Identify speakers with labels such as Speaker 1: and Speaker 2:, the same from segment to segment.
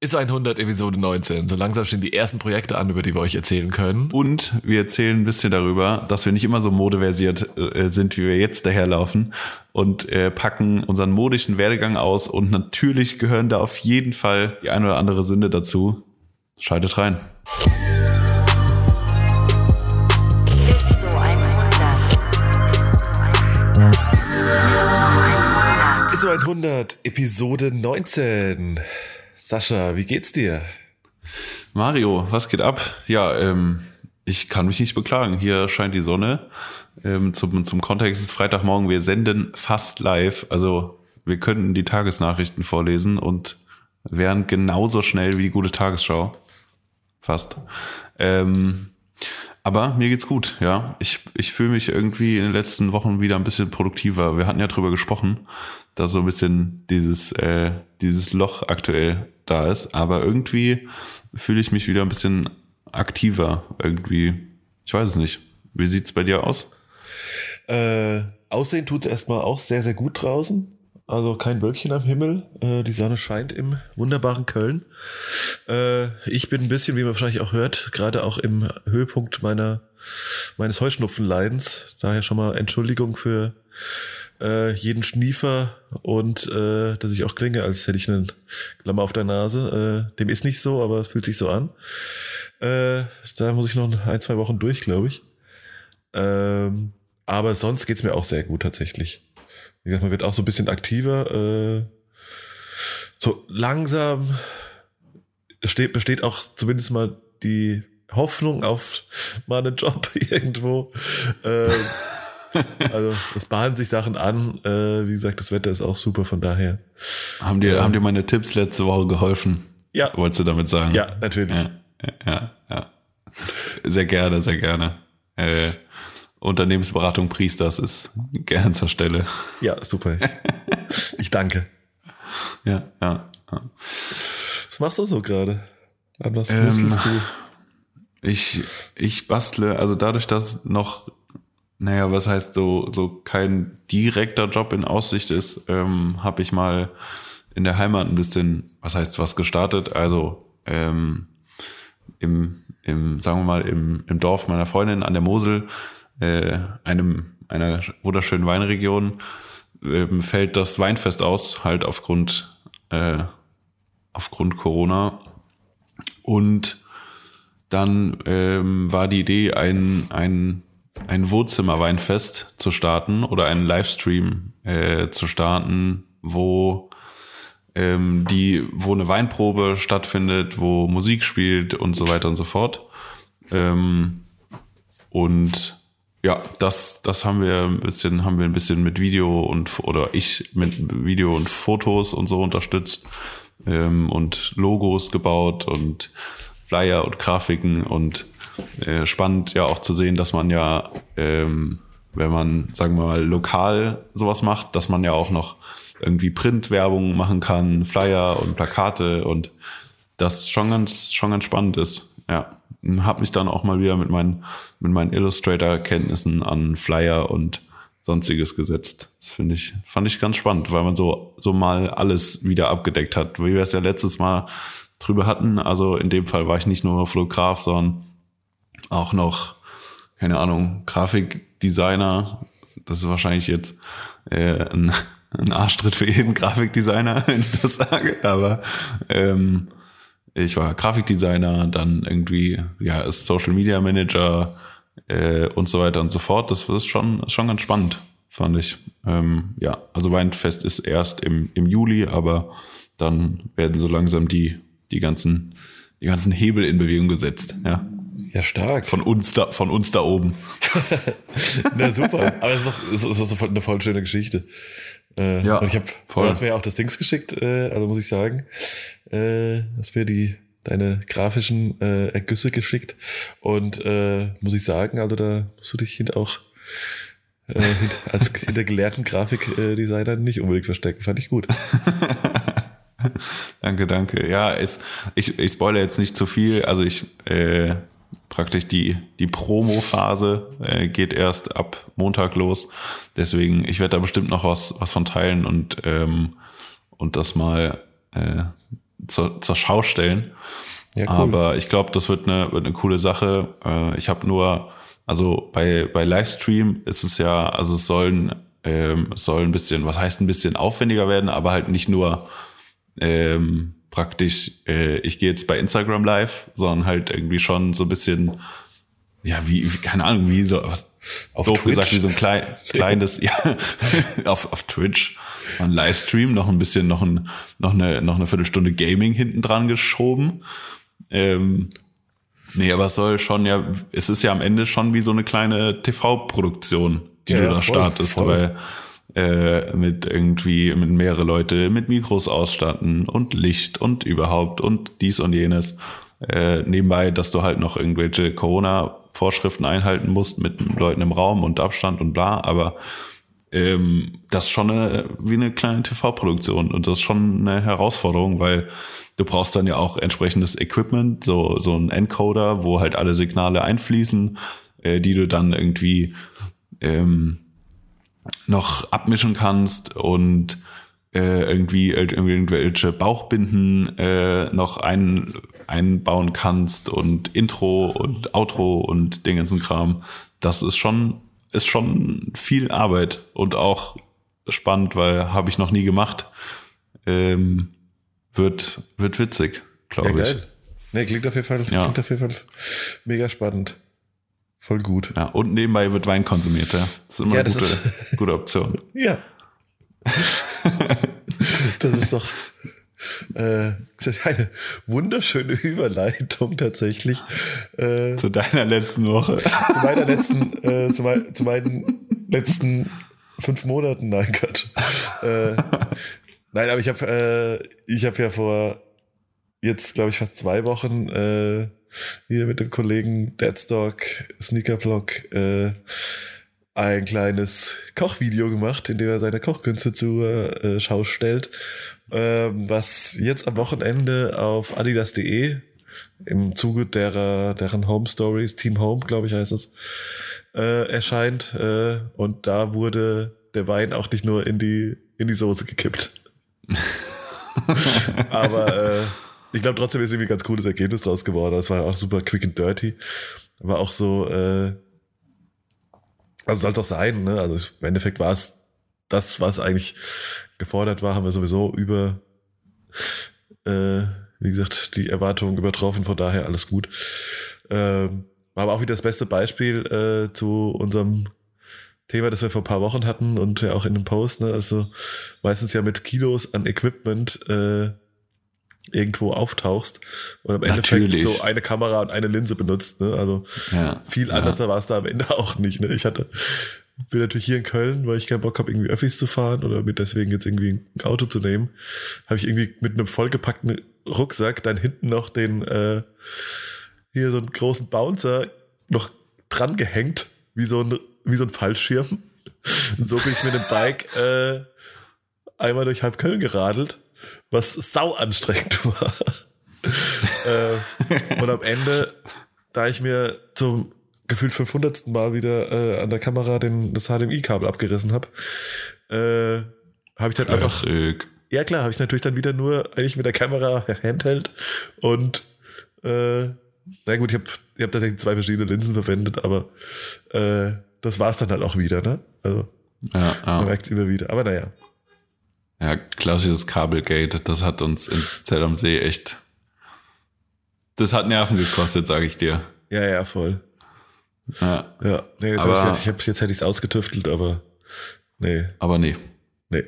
Speaker 1: Ist 100 Episode 19. So langsam stehen die ersten Projekte an, über die wir euch erzählen können.
Speaker 2: Und wir erzählen ein bisschen darüber, dass wir nicht immer so modeversiert äh, sind, wie wir jetzt daherlaufen und äh, packen unseren modischen Werdegang aus. Und natürlich gehören da auf jeden Fall die ein oder andere Sünde dazu. Schaltet rein.
Speaker 1: ISO 100, Episode 19. Sascha, wie geht's dir?
Speaker 2: Mario, was geht ab? Ja, ähm, ich kann mich nicht beklagen. Hier scheint die Sonne. Ähm, zum, zum Kontext ist Freitagmorgen. Wir senden fast live. Also wir könnten die Tagesnachrichten vorlesen und wären genauso schnell wie die gute Tagesschau. Fast. Ähm, aber mir geht's gut, ja. Ich, ich fühle mich irgendwie in den letzten Wochen wieder ein bisschen produktiver. Wir hatten ja drüber gesprochen, dass so ein bisschen dieses, äh, dieses Loch aktuell da ist. Aber irgendwie fühle ich mich wieder ein bisschen aktiver irgendwie. Ich weiß es nicht. Wie sieht's bei dir aus?
Speaker 1: Äh, aussehen tut's erstmal auch sehr, sehr gut draußen. Also kein Wölkchen am Himmel. Äh, die Sonne scheint im wunderbaren Köln. Äh, ich bin ein bisschen, wie man wahrscheinlich auch hört, gerade auch im Höhepunkt meiner meines Heuschnupfenleidens. Daher schon mal Entschuldigung für äh, jeden Schniefer und äh, dass ich auch klinge, als hätte ich einen Klammer auf der Nase. Äh, dem ist nicht so, aber es fühlt sich so an. Äh, da muss ich noch ein, zwei Wochen durch, glaube ich. Ähm, aber sonst geht's mir auch sehr gut tatsächlich. Wie gesagt, man wird auch so ein bisschen aktiver. Äh, so langsam steht, besteht auch zumindest mal die Hoffnung auf mal einen Job irgendwo. Äh, also es bahnen sich Sachen an. Äh, wie gesagt, das Wetter ist auch super, von daher.
Speaker 2: Haben dir, ja. haben dir meine Tipps letzte Woche geholfen?
Speaker 1: Ja.
Speaker 2: Wolltest du damit sagen?
Speaker 1: Ja, natürlich.
Speaker 2: Ja, ja, ja. Sehr gerne, sehr gerne. Äh, Unternehmensberatung Priesters ist gern zur Stelle.
Speaker 1: Ja, super. ich danke.
Speaker 2: Ja, ja, ja.
Speaker 1: Was machst du so gerade? An was ähm, du?
Speaker 2: Ich, ich bastle, also dadurch, dass noch naja, was heißt so, so kein direkter Job in Aussicht ist, ähm, habe ich mal in der Heimat ein bisschen, was heißt was gestartet, also ähm, im, im, sagen wir mal, im, im Dorf meiner Freundin an der Mosel, äh, einem, einer wunderschönen Weinregion, ähm, fällt das Weinfest aus, halt aufgrund, äh, aufgrund Corona. Und dann ähm, war die Idee, ein, ein ein Wohnzimmerweinfest zu starten oder einen Livestream äh, zu starten, wo ähm, die, wo eine Weinprobe stattfindet, wo Musik spielt und so weiter und so fort. Ähm, und ja, das, das haben wir ein bisschen, haben wir ein bisschen mit Video und oder ich mit Video und Fotos und so unterstützt ähm, und Logos gebaut und Flyer und Grafiken und äh, spannend ja auch zu sehen, dass man ja, ähm, wenn man, sagen wir mal, lokal sowas macht, dass man ja auch noch irgendwie Printwerbung machen kann, Flyer und Plakate und das schon ganz, schon ganz spannend ist. Ja, habe mich dann auch mal wieder mit meinen, mit meinen Illustrator-Kenntnissen an Flyer und sonstiges gesetzt. Das finde ich, fand ich ganz spannend, weil man so, so mal alles wieder abgedeckt hat, wie wir es ja letztes Mal drüber hatten. Also in dem Fall war ich nicht nur Fotograf, sondern auch noch, keine Ahnung, Grafikdesigner. Das ist wahrscheinlich jetzt äh, ein, ein Arschtritt für jeden Grafikdesigner, wenn ich das sage. Aber ähm, ich war Grafikdesigner, dann irgendwie, ja, ist Social Media Manager äh, und so weiter und so fort. Das ist schon, schon ganz spannend, fand ich. Ähm, ja, also Weinfest ist erst im, im Juli, aber dann werden so langsam die, die ganzen, die ganzen Hebel in Bewegung gesetzt, ja.
Speaker 1: Ja, stark.
Speaker 2: Von uns da, von uns da oben.
Speaker 1: Na super. Aber es ist, doch, es ist doch eine voll schöne Geschichte. Äh, ja, und ich habe, du hast mir ja auch das Dings geschickt, äh, also muss ich sagen, äh, hast mir die deine grafischen äh, Ergüsse geschickt und äh, muss ich sagen, also da musst du dich hin auch äh, als hinter gelehrten Grafikdesigner nicht unbedingt verstecken. Fand ich gut.
Speaker 2: danke, danke. Ja, es, ich, ich spoilere jetzt nicht zu viel. Also ich äh, praktisch die, die Promo-Phase äh, geht erst ab Montag los. Deswegen, ich werde da bestimmt noch was, was von teilen und, ähm, und das mal äh, zur, zur Schau stellen.
Speaker 1: Ja, cool.
Speaker 2: Aber ich glaube, das wird eine, wird eine coole Sache. Äh, ich habe nur, also bei, bei Livestream ist es ja, also es sollen, ähm, es soll ein bisschen, was heißt ein bisschen aufwendiger werden, aber halt nicht nur ähm, praktisch, äh, ich gehe jetzt bei Instagram live, sondern halt irgendwie schon so ein bisschen, ja, wie, wie keine Ahnung, wie so, was
Speaker 1: Auf
Speaker 2: doof
Speaker 1: Twitch?
Speaker 2: gesagt, wie so ein klein, kleines, ja, auf, auf Twitch, ein Livestream, noch ein bisschen, noch ein, noch eine, noch eine Viertelstunde Gaming hinten dran geschoben. Ähm, nee, aber es soll schon ja, es ist ja am Ende schon wie so eine kleine TV-Produktion, die
Speaker 1: Ja,
Speaker 2: du da
Speaker 1: voll,
Speaker 2: startest,
Speaker 1: voll.
Speaker 2: weil äh, mit irgendwie mit mehrere Leute mit Mikros ausstatten und Licht und überhaupt und dies und jenes. Äh, nebenbei, dass du halt noch irgendwelche Corona-Vorschriften einhalten musst mit Leuten im Raum und Abstand und bla, aber ähm, das ist schon eine, wie eine kleine TV-Produktion und das ist schon eine Herausforderung, weil du brauchst dann ja auch entsprechendes Equipment, so, so ein Encoder, wo halt alle Signale einfließen, äh, die du dann irgendwie ähm, noch abmischen kannst und äh, irgendwie ir- irgendwelche Bauchbinden äh, noch ein, einbauen kannst und Intro und Outro und den ganzen Kram. Das ist schon, ist schon viel Arbeit und auch spannend, weil habe ich noch nie gemacht. Ähm, wird, wird witzig, glaube
Speaker 1: Ja,
Speaker 2: ich.
Speaker 1: geil. Nee, klingt auf jeden Fall,
Speaker 2: Ja.
Speaker 1: klingt auf jeden Fall mega spannend. Voll gut.
Speaker 2: Ja, und nebenbei wird Wein konsumiert, ja. Das ist immer
Speaker 1: Ja,
Speaker 2: eine gute, gute Option.
Speaker 1: Ja. das ist doch äh, eine wunderschöne Überleitung tatsächlich äh,
Speaker 2: Zu deiner letzten Woche.
Speaker 1: zu meiner letzten, äh, zu, mein, zu meinen letzten fünf Monaten. Nein, Gott. Äh, nein, aber ich habe äh, ich habe ja vor jetzt, glaube ich, fast zwei Wochen äh, hier mit dem Kollegen Deadstock Sneakerblog äh, ein kleines Kochvideo gemacht, in dem er seine Kochkünste zur äh, Schau stellt, ähm, was jetzt am Wochenende auf adidas.de im Zuge derer, deren Home Stories, Team Home, glaube ich, heißt es, äh, erscheint. Äh, und da wurde der Wein auch nicht nur in die, in die Soße gekippt. Aber äh, ich glaube trotzdem ist irgendwie ein ganz cooles Ergebnis draus geworden. Das war ja auch super quick and dirty. War auch so, äh, also soll es auch sein, ne? Also im Endeffekt war es das, was eigentlich gefordert war, haben wir sowieso über, äh, wie gesagt, die Erwartungen übertroffen, von daher alles gut. Ähm, war aber auch wieder das beste Beispiel äh, zu unserem Thema, das wir vor ein paar Wochen hatten und ja auch in dem Post, ne? Also meistens ja mit Kilos an Equipment äh, irgendwo auftauchst und am Endeffekt so eine Kamera und eine Linse benutzt, ne? Also
Speaker 2: Ja.
Speaker 1: viel anders war es da am Ende auch nicht. Ne? Ich hatte, bin natürlich hier in Köln, weil ich keinen Bock habe, irgendwie Öffis zu fahren oder mir deswegen jetzt irgendwie ein Auto zu nehmen, habe ich irgendwie mit einem vollgepackten Rucksack dann hinten noch den äh, hier so einen großen Bouncer noch dran gehängt, wie so ein, wie so ein Fallschirm. Und so bin ich mit dem Bike äh, einmal durch halb Köln geradelt, was sau anstrengend war. äh, und am Ende, da ich mir zum gefühlt 500. Mal wieder äh, an der Kamera den, das HDMI-Kabel abgerissen habe, äh, habe ich dann einfach ja klar, habe ich natürlich dann wieder nur eigentlich mit der Kamera Handheld und äh, na gut, ich habe ich hab tatsächlich zwei verschiedene Linsen verwendet, aber äh, das war's dann halt auch wieder, ne? Also
Speaker 2: Ja,
Speaker 1: man
Speaker 2: ja.
Speaker 1: merkt's immer wieder. Aber naja.
Speaker 2: Ja, klassisches Kabelgate. Das hat uns in Zell am See echt. Das hat Nerven gekostet, sage ich dir.
Speaker 1: Ja, ja, voll.
Speaker 2: Ja,
Speaker 1: Ja, nee, jetzt,
Speaker 2: Aber-
Speaker 1: hab ich, ich hab, jetzt hätte ich's ausgetüftelt, aber nee,
Speaker 2: aber nee.
Speaker 1: nee.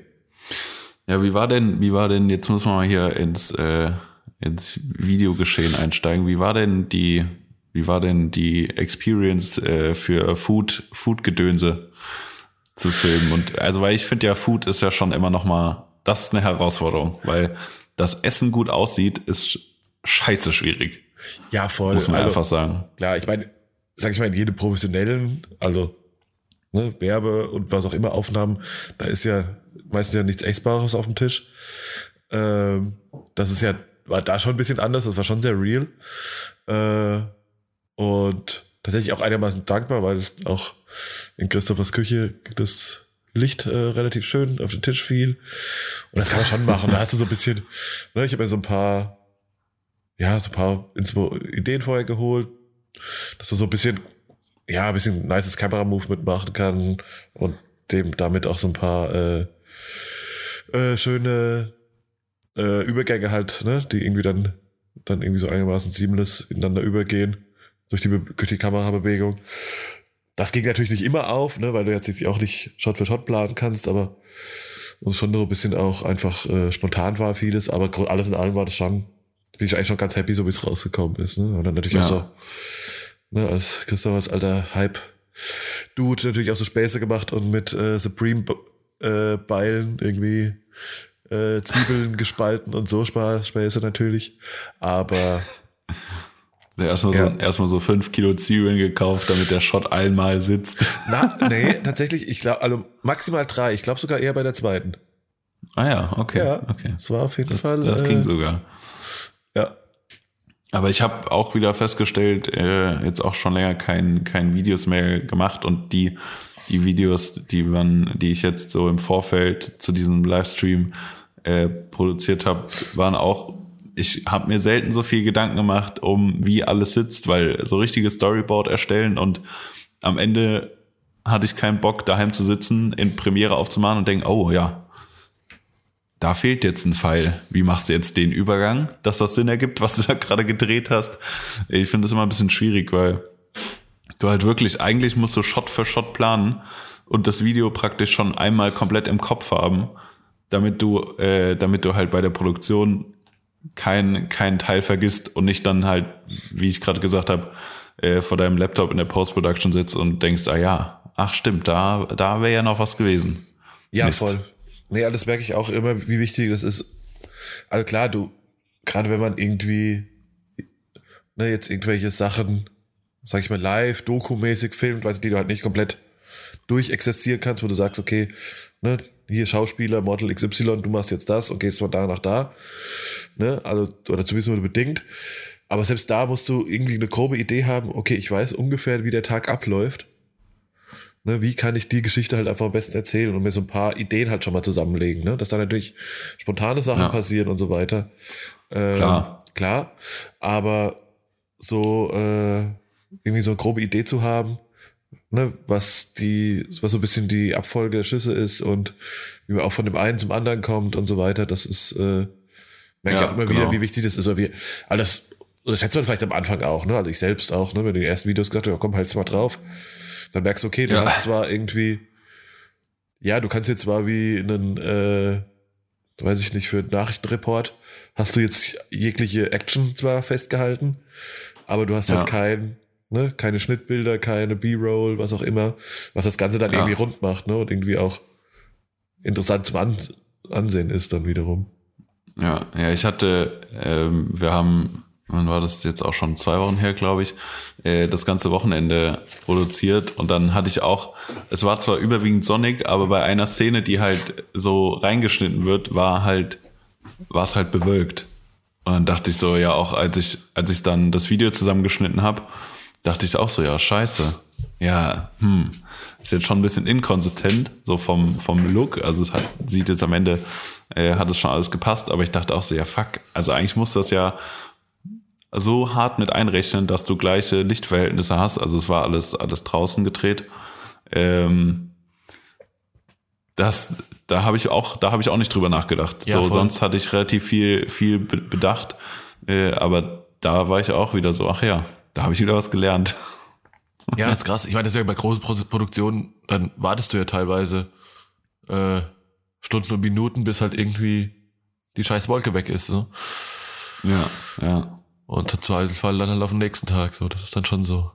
Speaker 2: Ja, wie war denn, wie war denn, jetzt muss man mal hier ins, äh, ins Videogeschehen einsteigen. Wie war denn die, wie war denn die Experience äh, für Food, Food-Gedönse zu filmen? Und also, weil ich finde ja, Food ist ja schon immer noch mal, das ist eine Herausforderung, weil das Essen gut aussieht, ist scheiße schwierig,
Speaker 1: Ja, voll.
Speaker 2: muss man
Speaker 1: also,
Speaker 2: einfach sagen.
Speaker 1: Klar, ich meine, sag ich mal, in jedem professionellen, also ne, Werbe und was auch immer Aufnahmen, da ist ja meistens ja nichts Essbares auf dem Tisch. Ähm, das ist ja, war da schon ein bisschen anders, das war schon sehr real. Äh, und tatsächlich auch einigermaßen dankbar, weil auch in Christophers Küche das Licht äh, relativ schön auf den Tisch fiel. Und das kann man schon machen. Da hast du so ein bisschen, ne, ich habe mir so ein paar, ja, so ein paar Inspo Ideen vorher geholt, dass man so ein bisschen, ja, ein bisschen nices Kamera-Movement machen kann und dem damit auch so ein paar äh, äh, schöne äh, Übergänge halt, ne, die irgendwie dann, dann irgendwie so einigermaßen seamless ineinander übergehen durch die, durch die Kamerabewegung. Das ging natürlich nicht immer auf, ne, weil du jetzt auch nicht Shot für Shot planen kannst, aber und schon so ein bisschen auch einfach äh, spontan war vieles, aber alles in allem war das schon, bin ich eigentlich schon ganz happy, so wie es rausgekommen ist. Ne? Und dann natürlich ja. auch so, ne, als Christoph als alter Hype-Dude natürlich auch so Späße gemacht und mit äh, Supreme äh, Beilen irgendwie äh, Zwiebeln gespalten und so Späße natürlich. Aber
Speaker 2: Erstmal, ja. so, erstmal so fünf Kilo Zwiebeln gekauft, damit der Shot einmal sitzt.
Speaker 1: Na, nee, tatsächlich, ich glaube, also maximal drei. Ich glaube sogar eher bei der zweiten.
Speaker 2: Ah ja, okay.
Speaker 1: Ja,
Speaker 2: okay.
Speaker 1: Das war auf jeden
Speaker 2: das,
Speaker 1: Fall.
Speaker 2: Das ging äh, sogar.
Speaker 1: Ja.
Speaker 2: Aber ich habe auch wieder festgestellt, äh, jetzt auch schon länger kein, kein Videos mehr gemacht und die, die Videos, die man, die ich jetzt so im Vorfeld zu diesem Livestream äh, produziert habe, waren auch ich habe mir selten so viel Gedanken gemacht, um wie alles sitzt, weil so richtiges Storyboard erstellen und am Ende hatte ich keinen Bock, daheim zu sitzen, in Premiere aufzumachen und denken, oh ja, da fehlt jetzt ein Pfeil. Wie machst du jetzt den Übergang, dass das Sinn ergibt, was du da gerade gedreht hast? Ich finde das immer ein bisschen schwierig, weil du halt wirklich, eigentlich musst du Shot für Shot planen und das Video praktisch schon einmal komplett im Kopf haben, damit du, äh, damit du halt bei der Produktion kein, kein Teil vergisst und nicht dann halt, wie ich gerade gesagt habe, äh, vor deinem Laptop in der Post-Production sitzt und denkst, ah ja, ach stimmt, da, da wäre ja noch was gewesen.
Speaker 1: Ja, Mist. voll. Nee, das merke ich auch immer, wie wichtig das ist. Also klar, du, gerade wenn man irgendwie, ne, jetzt irgendwelche Sachen, sag ich mal, live, dokumäßig filmt, weißt du, die du halt nicht komplett durchexerzieren kannst, wo du sagst, okay, ne, hier Schauspieler, Model XY, du machst jetzt das und gehst von da nach da. Ne? Also, oder zumindest nur bedingt. Aber selbst da musst du irgendwie eine grobe Idee haben, okay, ich weiß ungefähr, wie der Tag abläuft. Ne, wie kann ich die Geschichte halt einfach am besten erzählen und mir so ein paar Ideen halt schon mal zusammenlegen, ne? Dass da natürlich spontane Sachen ja. passieren und so weiter.
Speaker 2: Ähm, klar.
Speaker 1: Klar. Aber so äh, irgendwie so eine grobe Idee zu haben, ne, was die, was so ein bisschen die Abfolge der Schüsse ist und wie man auch von dem einen zum anderen kommt und so weiter, das ist, äh, merke ja, ich auch immer genau. wieder, wie wichtig das ist, weil wir alles, oder schätzt man vielleicht am Anfang auch, ne, also ich selbst auch, ne, wenn du die ersten Videos gesagt hast, ja, komm, halt's mal drauf, dann merkst du, okay, du ja. hast zwar irgendwie, ja, du kannst jetzt zwar wie einen, äh, weiß ich nicht, für Nachrichtenreport hast du jetzt jegliche Action zwar festgehalten, aber du hast halt ja. kein, ne, keine Schnittbilder, keine B-Roll, was auch immer, was das Ganze dann ja. irgendwie rund macht, ne, und irgendwie auch interessant zum An Ansehen ist dann wiederum.
Speaker 2: Ja, ja, ich hatte, ähm, wir haben, wann war das jetzt auch schon zwei Wochen her, glaube ich, äh, das ganze Wochenende produziert und dann hatte ich auch, es war zwar überwiegend sonnig, aber bei einer Szene, die halt so reingeschnitten wird, war halt, war es halt bewölkt. Und dann dachte ich so, ja, auch als ich, als ich dann das Video zusammengeschnitten habe, dachte ich auch so, ja, scheiße. Ja, hm, ist jetzt schon ein bisschen inkonsistent, so vom, vom Look. Also es hat, sieht jetzt am Ende, äh, hat es schon alles gepasst, aber ich dachte auch so, ja, fuck. Also eigentlich muss das ja so hart mit einrechnen, dass du gleiche Lichtverhältnisse hast. Also es war alles, alles draußen gedreht. Ähm, das, da habe ich auch, da habe ich auch nicht drüber nachgedacht. Ja, so, voll. sonst hatte ich relativ viel, viel bedacht. Äh, aber da war ich auch wieder so, ach ja, da habe ich wieder was gelernt.
Speaker 1: Ja, das ist krass. Ich meine, das ist ja bei großen Produktionen, dann wartest du ja teilweise äh, Stunden und Minuten, bis halt irgendwie die scheiß Wolke weg ist. Ne?
Speaker 2: Ja, ja.
Speaker 1: Und im Zweifelsfall dann halt auf den nächsten Tag. So, das ist dann schon so.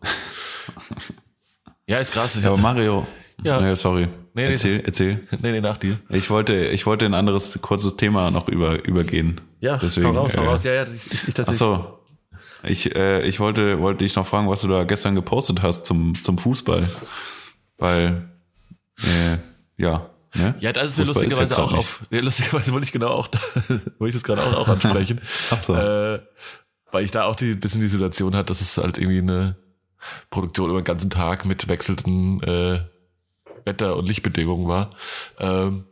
Speaker 2: ja, ist krass. Ja, aber Mario. Ja. Nee, sorry. Nee, nee, erzähl, erzähl.
Speaker 1: Nee, nee, nach dir.
Speaker 2: Ich wollte, ich wollte ein anderes kurzes Thema noch über, übergehen.
Speaker 1: Ja,
Speaker 2: Deswegen,
Speaker 1: hau raus, hau raus. Ja, ja, ich, ich
Speaker 2: tatsächlich. Ach so. Ich, äh, ich wollte, wollte dich noch fragen, was du da gestern gepostet hast zum, zum Fußball. Weil, äh, ja. Ne?
Speaker 1: Ja, das ist mir Fußball lustigerweise ist ja auch auf. Ja, lustigerweise wollte ich genau auch, wollte ich das gerade auch, auch ansprechen.
Speaker 2: Ach so.
Speaker 1: Äh, weil ich da auch die bisschen die Situation hatte, dass es halt irgendwie eine Produktion über den ganzen Tag mit wechselnden äh, Wetter und Lichtbedingungen war. Ähm,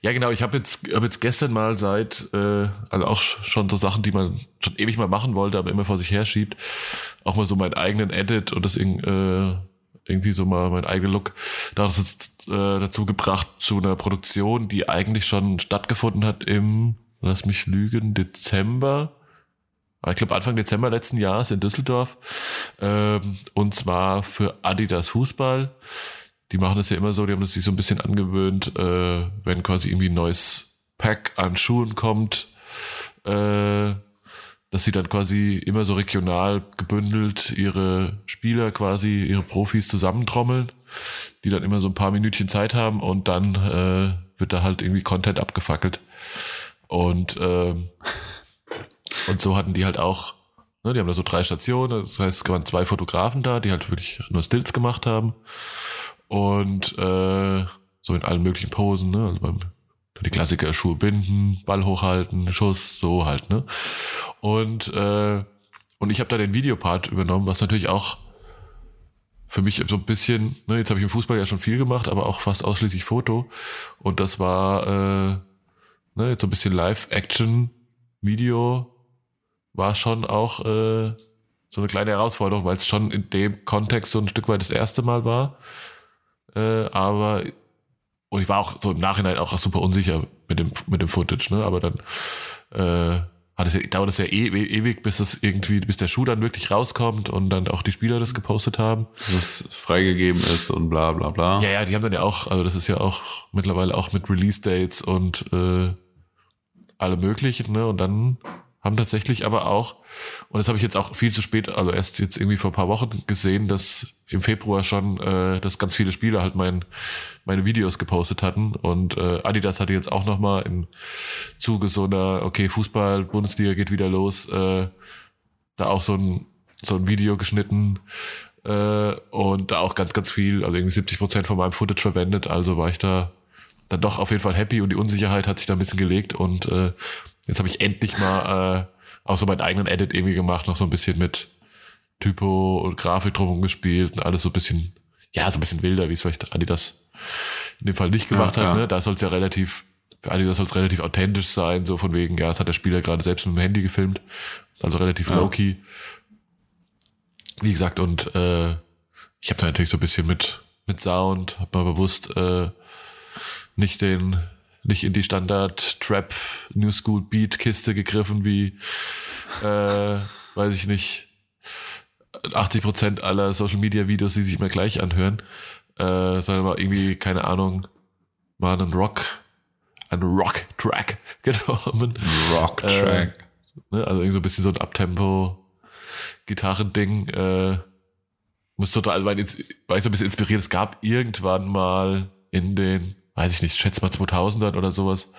Speaker 1: ja, genau, ich habe jetzt, hab jetzt gestern mal seit, äh, also auch schon so Sachen, die man schon ewig mal machen wollte, aber immer vor sich her schiebt, auch mal so meinen eigenen Edit und das äh, irgendwie so mal mein eigener Look, da hat es äh, dazu gebracht zu einer Produktion, die eigentlich schon stattgefunden hat im, lass mich lügen, Dezember ich glaube Anfang Dezember letzten Jahres in Düsseldorf. Ähm, und zwar für Adidas Fußball. Die machen das ja immer so, die haben das sich so ein bisschen angewöhnt, äh, wenn quasi irgendwie ein neues Pack an Schuhen kommt, äh, dass sie dann quasi immer so regional gebündelt ihre Spieler quasi, ihre Profis zusammentrommeln, die dann immer so ein paar Minütchen Zeit haben und dann äh, wird da halt irgendwie Content abgefackelt. Und ähm, und so hatten die halt auch, ne, die haben da so drei Stationen, das heißt, es waren zwei Fotografen da, die halt wirklich nur Stills gemacht haben. Und äh, so in allen möglichen Posen, ne? Also beim die Klassiker Schuhe binden, Ball hochhalten, Schuss, so halt, ne? Und äh, und ich habe da den Videopart übernommen, was natürlich auch für mich so ein bisschen, ne, jetzt habe ich im Fußball ja schon viel gemacht, aber auch fast ausschließlich Foto. Und das war äh, ne, jetzt so ein bisschen Live-Action-Video war schon auch äh, so eine kleine Herausforderung, weil es schon in dem Kontext so ein Stück weit das erste Mal war. Äh, aber und ich war auch so im Nachhinein auch super unsicher mit dem mit dem Footage, ne? Aber dann äh, hat es ja, dauert es ja e ewig, bis das irgendwie, bis der Schuh dann wirklich rauskommt und dann auch die Spieler das gepostet haben.
Speaker 2: Dass es freigegeben ist und bla bla bla.
Speaker 1: Ja, ja, die haben dann ja auch, also das ist ja auch mittlerweile auch mit Release-Dates und äh, alle möglichen, ne? Und dann haben tatsächlich aber auch, und das habe ich jetzt auch viel zu spät, also erst jetzt irgendwie vor ein paar Wochen gesehen, dass im Februar schon, äh, dass ganz viele Spieler halt mein, meine Videos gepostet hatten. Und äh, Adidas hatte jetzt auch nochmal im Zuge so einer, okay, Fußball, Bundesliga geht wieder los, äh, da auch so ein, so ein Video geschnitten äh, und da auch ganz, ganz viel, also irgendwie 70 Prozent von meinem Footage verwendet, also war ich da dann doch auf jeden Fall happy und die Unsicherheit hat sich da ein bisschen gelegt. Und äh, Jetzt habe ich endlich mal äh, auch so meinen eigenen Edit irgendwie gemacht, noch so ein bisschen mit Typo und Grafik drum gespielt und alles so ein bisschen, ja, so ein bisschen wilder, wie es vielleicht Adidas in dem Fall nicht gemacht ja, hat. Ja. Ne? Da soll es ja relativ, für Adidas soll es relativ authentisch sein, so von wegen, ja, das hat der Spieler gerade selbst mit dem Handy gefilmt. Also relativ ja. low-key. Wie gesagt, und äh, ich habe da natürlich so ein bisschen mit, mit Sound, hab mal bewusst äh, nicht den nicht in die Standard Trap New School Beat Kiste gegriffen wie, äh, weiß ich nicht, 80 Prozent aller Social Media Videos, die sich immer gleich anhören, äh, sondern mal irgendwie, keine Ahnung, mal einen Rock, einen Rock Track genommen.
Speaker 2: Rock äh, Track.
Speaker 1: Ne, also irgendwie so ein bisschen so ein Abtempo Gitarrending, äh, muss total, also war ich so ein bisschen inspiriert. Es gab irgendwann mal in den weiß ich nicht, schätze mal 2000 oder sowas,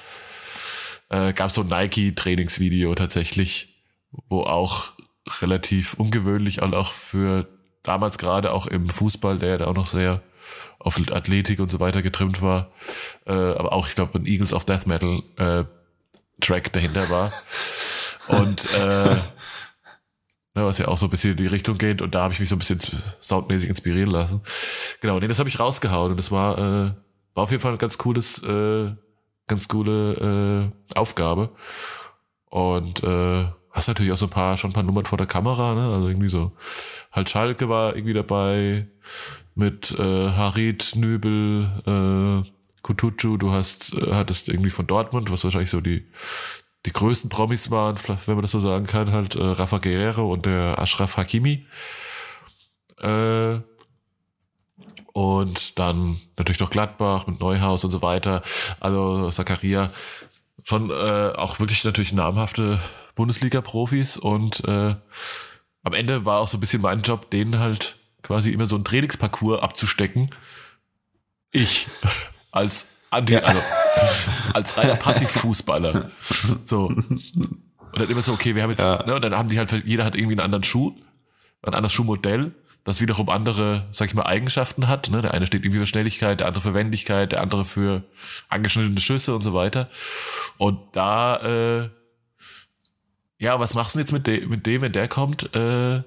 Speaker 1: äh, gab es so ein Nike-Trainingsvideo tatsächlich, wo auch relativ ungewöhnlich und auch für damals gerade auch im Fußball, der ja da auch noch sehr auf Athletik und so weiter getrimmt war, äh, aber auch, ich glaube, ein Eagles of Death Metal äh, Track dahinter war. Und äh, ne, was ja auch so ein bisschen in die Richtung geht und da habe ich mich so ein bisschen soundmäßig inspirieren lassen. Genau, nee, das habe ich rausgehauen und das war äh, war auf jeden Fall ein ganz cooles, äh, ganz coole äh, Aufgabe. Und äh, hast natürlich auch so ein paar, schon ein paar Nummern vor der Kamera, ne? Also irgendwie so. Halt Schalke war irgendwie dabei mit äh, Harit, Nübel, äh, Kutucu, du hast, äh, hattest irgendwie von Dortmund, was wahrscheinlich so die, die größten Promis waren, wenn man das so sagen kann, halt äh, Rafa Guerrero und der Ashraf Hakimi. Äh, und dann natürlich noch Gladbach mit Neuhaus und so weiter. Also Zakaria schon äh, auch wirklich natürlich namhafte Bundesliga-Profis und äh, am Ende war auch so ein bisschen mein Job, denen halt quasi immer so ein Trainingsparcours abzustecken. Ich als Anti, ja. also, als reiner Passivfußballer. So. Und dann immer so, okay, wir haben jetzt, ja. ne, und dann haben die halt, jeder hat irgendwie einen anderen Schuh, ein anderes Schuhmodell das wiederum andere, sag ich mal, Eigenschaften hat. Ne? Der eine steht irgendwie für Schnelligkeit, der andere für Wendigkeit, der andere für angeschnittene Schüsse und so weiter. Und da, äh, ja, was machst du jetzt mit, de mit dem, wenn der kommt, äh,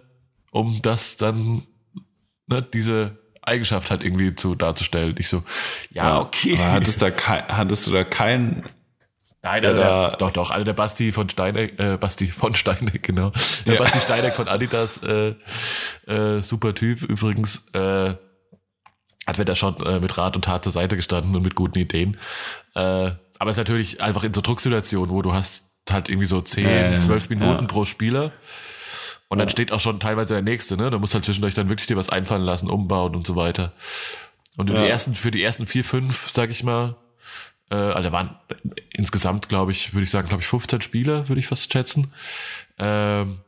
Speaker 1: um das dann, ne, diese Eigenschaft halt irgendwie zu darzustellen. Ich so, ja, okay.
Speaker 2: Aber hattest, da kein, hattest du da keinen
Speaker 1: Nein, der, der, doch, doch. Also der Basti von Steineck, äh, Basti von Steineck, genau. Der ja. Basti Steineck von Adidas, äh, äh, super Typ übrigens, äh, hat mir da schon äh, mit Rat und Tat zur Seite gestanden und mit guten Ideen. Äh, aber es ist natürlich einfach in so Drucksituationen, wo du hast halt irgendwie so 10, äh, 12 Minuten ja. pro Spieler. Und dann steht auch schon teilweise der nächste, ne? Da musst halt zwischendurch dann wirklich dir was einfallen lassen, umbauen und so weiter. Und ja. die ersten, für die ersten vier, fünf, sag ich mal, äh, also waren insgesamt, glaube ich, würde ich sagen, glaube ich, 15 Spieler, würde ich fast schätzen. Ähm,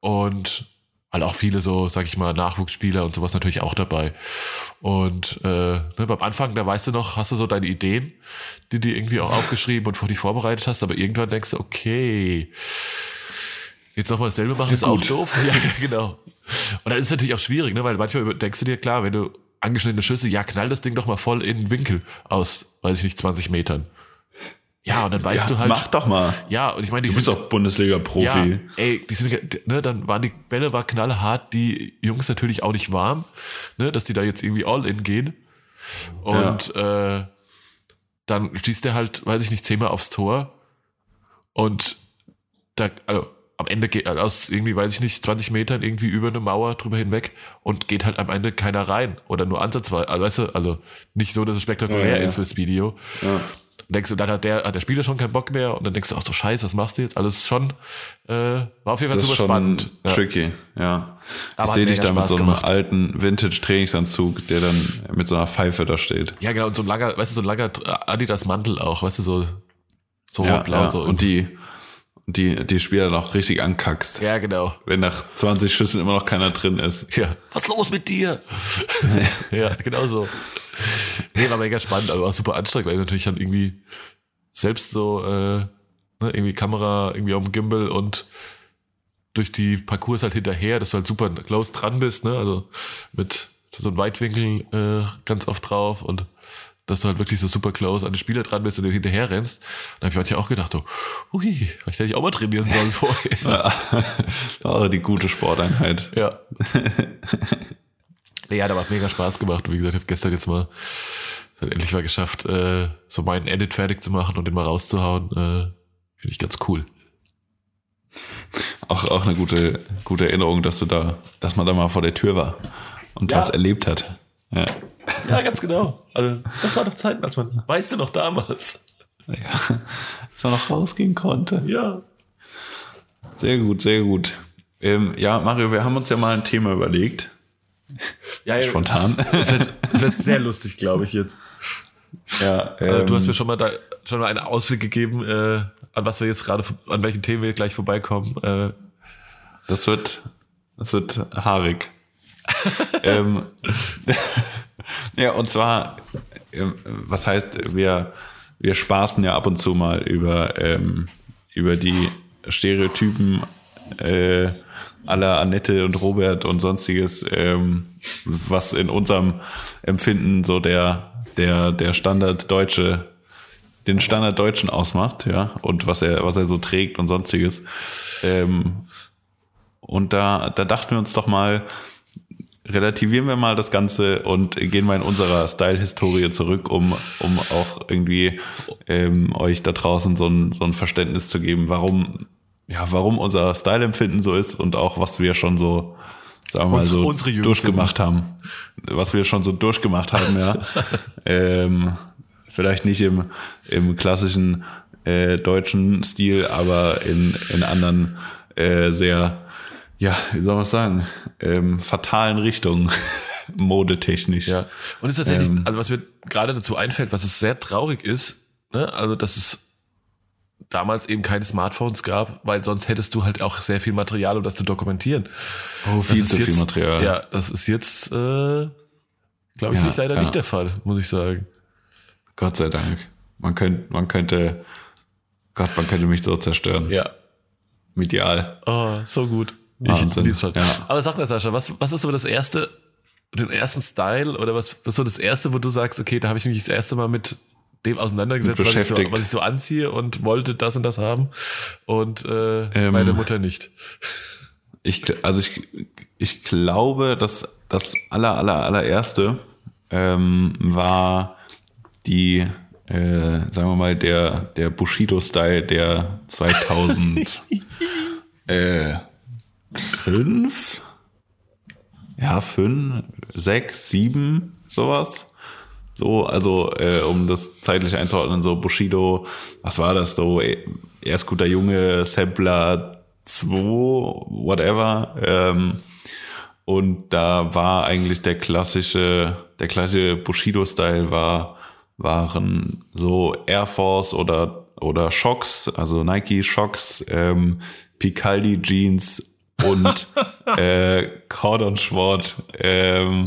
Speaker 1: und halt auch viele so, sag ich mal, Nachwuchsspieler und sowas natürlich auch dabei. Und äh, ne, beim Anfang, da weißt du noch, hast du so deine Ideen, die du irgendwie auch aufgeschrieben und vor die vorbereitet hast, aber irgendwann denkst du, okay, jetzt nochmal dasselbe machen, ja, ist gut. auch doof. Ja, genau. Und dann ist es natürlich auch schwierig, ne, weil manchmal denkst du dir, klar, wenn du angeschnittene Schüsse, ja, knall das Ding doch mal voll in den Winkel aus, weiß ich nicht, 20 Metern. Ja, und dann weißt ja, du halt.
Speaker 2: Mach doch mal.
Speaker 1: Ja, und ich meine,
Speaker 2: die du bist doch Bundesliga-Profi. Ja,
Speaker 1: ey, die sind, ne, dann waren die Bälle war knallhart, die Jungs natürlich auch nicht warm, ne, dass die da jetzt irgendwie all in gehen. Und ja. äh, dann schießt der halt, weiß ich nicht, zehnmal aufs Tor. Und da, also am Ende geht also aus irgendwie, weiß ich nicht, 20 Metern irgendwie über eine Mauer drüber hinweg und geht halt am Ende keiner rein oder nur ansatzweise, also, weißt du, also nicht so, dass es spektakulär ja, ja. ist fürs Video. Ja. Und denkst du, dann hat der, hat der Spieler schon keinen Bock mehr und dann denkst du, ach so scheiße, was machst du jetzt? Alles schon, äh, war auf jeden Fall
Speaker 2: das
Speaker 1: super spannend.
Speaker 2: Tricky, ja. Aber ich sehe dich da mit so einem gemacht. alten Vintage-Trainingsanzug, der dann mit so einer Pfeife da steht.
Speaker 1: Ja, genau, und so ein langer, weißt du, so ein langer Adidas-Mantel auch, weißt du, so, so ja.
Speaker 2: Ja.
Speaker 1: So
Speaker 2: und die, die, die Spieler noch richtig ankackst.
Speaker 1: Ja, genau.
Speaker 2: Wenn nach 20 Schüssen immer noch keiner drin ist.
Speaker 1: Ja, was los mit dir? ja, genau so. Nee, war mega spannend, aber auch super anstrengend, weil ich natürlich dann irgendwie selbst so, äh, ne, irgendwie Kamera irgendwie auf dem Gimbal und durch die Parcours halt hinterher, dass du halt super close dran bist, ne, also mit so einem Weitwinkel äh, ganz oft drauf und dass du halt wirklich so super close an den Spieler dran bist und dem hinterher rennst. Da habe ich manchmal auch gedacht, so, ui, ich hätte ich auch mal trainieren sollen vorher.
Speaker 2: Ja. oh, die gute Sporteinheit.
Speaker 1: Ja. nee, hat aber mega Spaß gemacht. Und wie gesagt, ich habe gestern jetzt mal endlich mal geschafft, äh, so meinen Edit fertig zu machen und den mal rauszuhauen. Äh, Finde ich ganz cool.
Speaker 2: Auch, auch eine gute, gute Erinnerung, dass du da, dass man da mal vor der Tür war und ja. was erlebt hat. Ja.
Speaker 1: ja, ganz genau. Also, das war doch Zeit, als man, weißt du noch damals?
Speaker 2: Ja, als man noch rausgehen konnte.
Speaker 1: Ja.
Speaker 2: Sehr gut, sehr gut. Ähm, ja, Mario, wir haben uns ja mal ein Thema überlegt.
Speaker 1: Ja, Spontan. Es wird, wird sehr lustig, glaube ich, jetzt. Ja, ähm, du hast ähm, mir schon mal da, schon mal einen Ausblick gegeben, äh, an was wir jetzt gerade, an welchen Themen wir gleich vorbeikommen. Äh.
Speaker 2: Das wird, das wird haarig. ähm, ja, und zwar, ähm, was heißt, wir, wir spaßen ja ab und zu mal über, ähm, über die Stereotypen äh, aller Annette und Robert und sonstiges, ähm, was in unserem Empfinden so der, der, der Standard deutsche, den Standard Deutschen ausmacht, ja, und was er, was er so trägt und sonstiges. Ähm, und da, da dachten wir uns doch mal, relativieren wir mal das Ganze und gehen mal in unserer Style-Historie zurück, um, um auch irgendwie ähm, euch da draußen so ein, so ein Verständnis zu geben, warum, ja, warum unser Style-Empfinden so ist und auch was wir schon so, sagen wir mal so, durchgemacht haben. Was wir schon so durchgemacht haben, ja. ähm, vielleicht nicht im, im klassischen äh, deutschen Stil, aber in, in anderen äh, sehr ja, wie soll man es sagen, ähm, fatalen Richtungen, modetechnisch.
Speaker 1: Ja. Und es ist tatsächlich, ähm, also was mir gerade dazu einfällt, was es sehr traurig ist, ne, also dass es damals eben keine Smartphones gab, weil sonst hättest du halt auch sehr viel Material, um das zu dokumentieren.
Speaker 2: Oh, viel zu viel Material.
Speaker 1: Ja, das ist jetzt, äh, glaube ich, ja, leider ja. nicht der Fall, muss ich sagen.
Speaker 2: Gott sei Dank. Man könnte, man könnte, Gott, man könnte mich so zerstören.
Speaker 1: Ja.
Speaker 2: Medial.
Speaker 1: Oh, so gut.
Speaker 2: Wahnsinn.
Speaker 1: Ich, ja. Aber sag mal, Sascha, was, was ist so das erste, den ersten Style oder was, was ist so das erste, wo du sagst, okay, da habe ich mich das erste Mal mit dem auseinandergesetzt, was ich, so, was ich so anziehe und wollte das und das haben und äh, ähm, meine Mutter nicht.
Speaker 2: Ich, also ich, ich glaube, dass das aller, aller, allererste ähm, war die, äh, sagen wir mal, der, der Bushido-Style der 2000 äh, fünf, ja, fünf, sechs, sieben, sowas. So, also äh, um das zeitlich einzuordnen, so Bushido, was war das so? Erst guter Junge, Sampler 2, whatever. Ähm, und da war eigentlich der klassische, der klassische Bushido-Style war, waren so Air Force oder, oder Shocks, also Nike Shocks, ähm, Picaldi Jeans und äh, Cordon Schwart, ähm,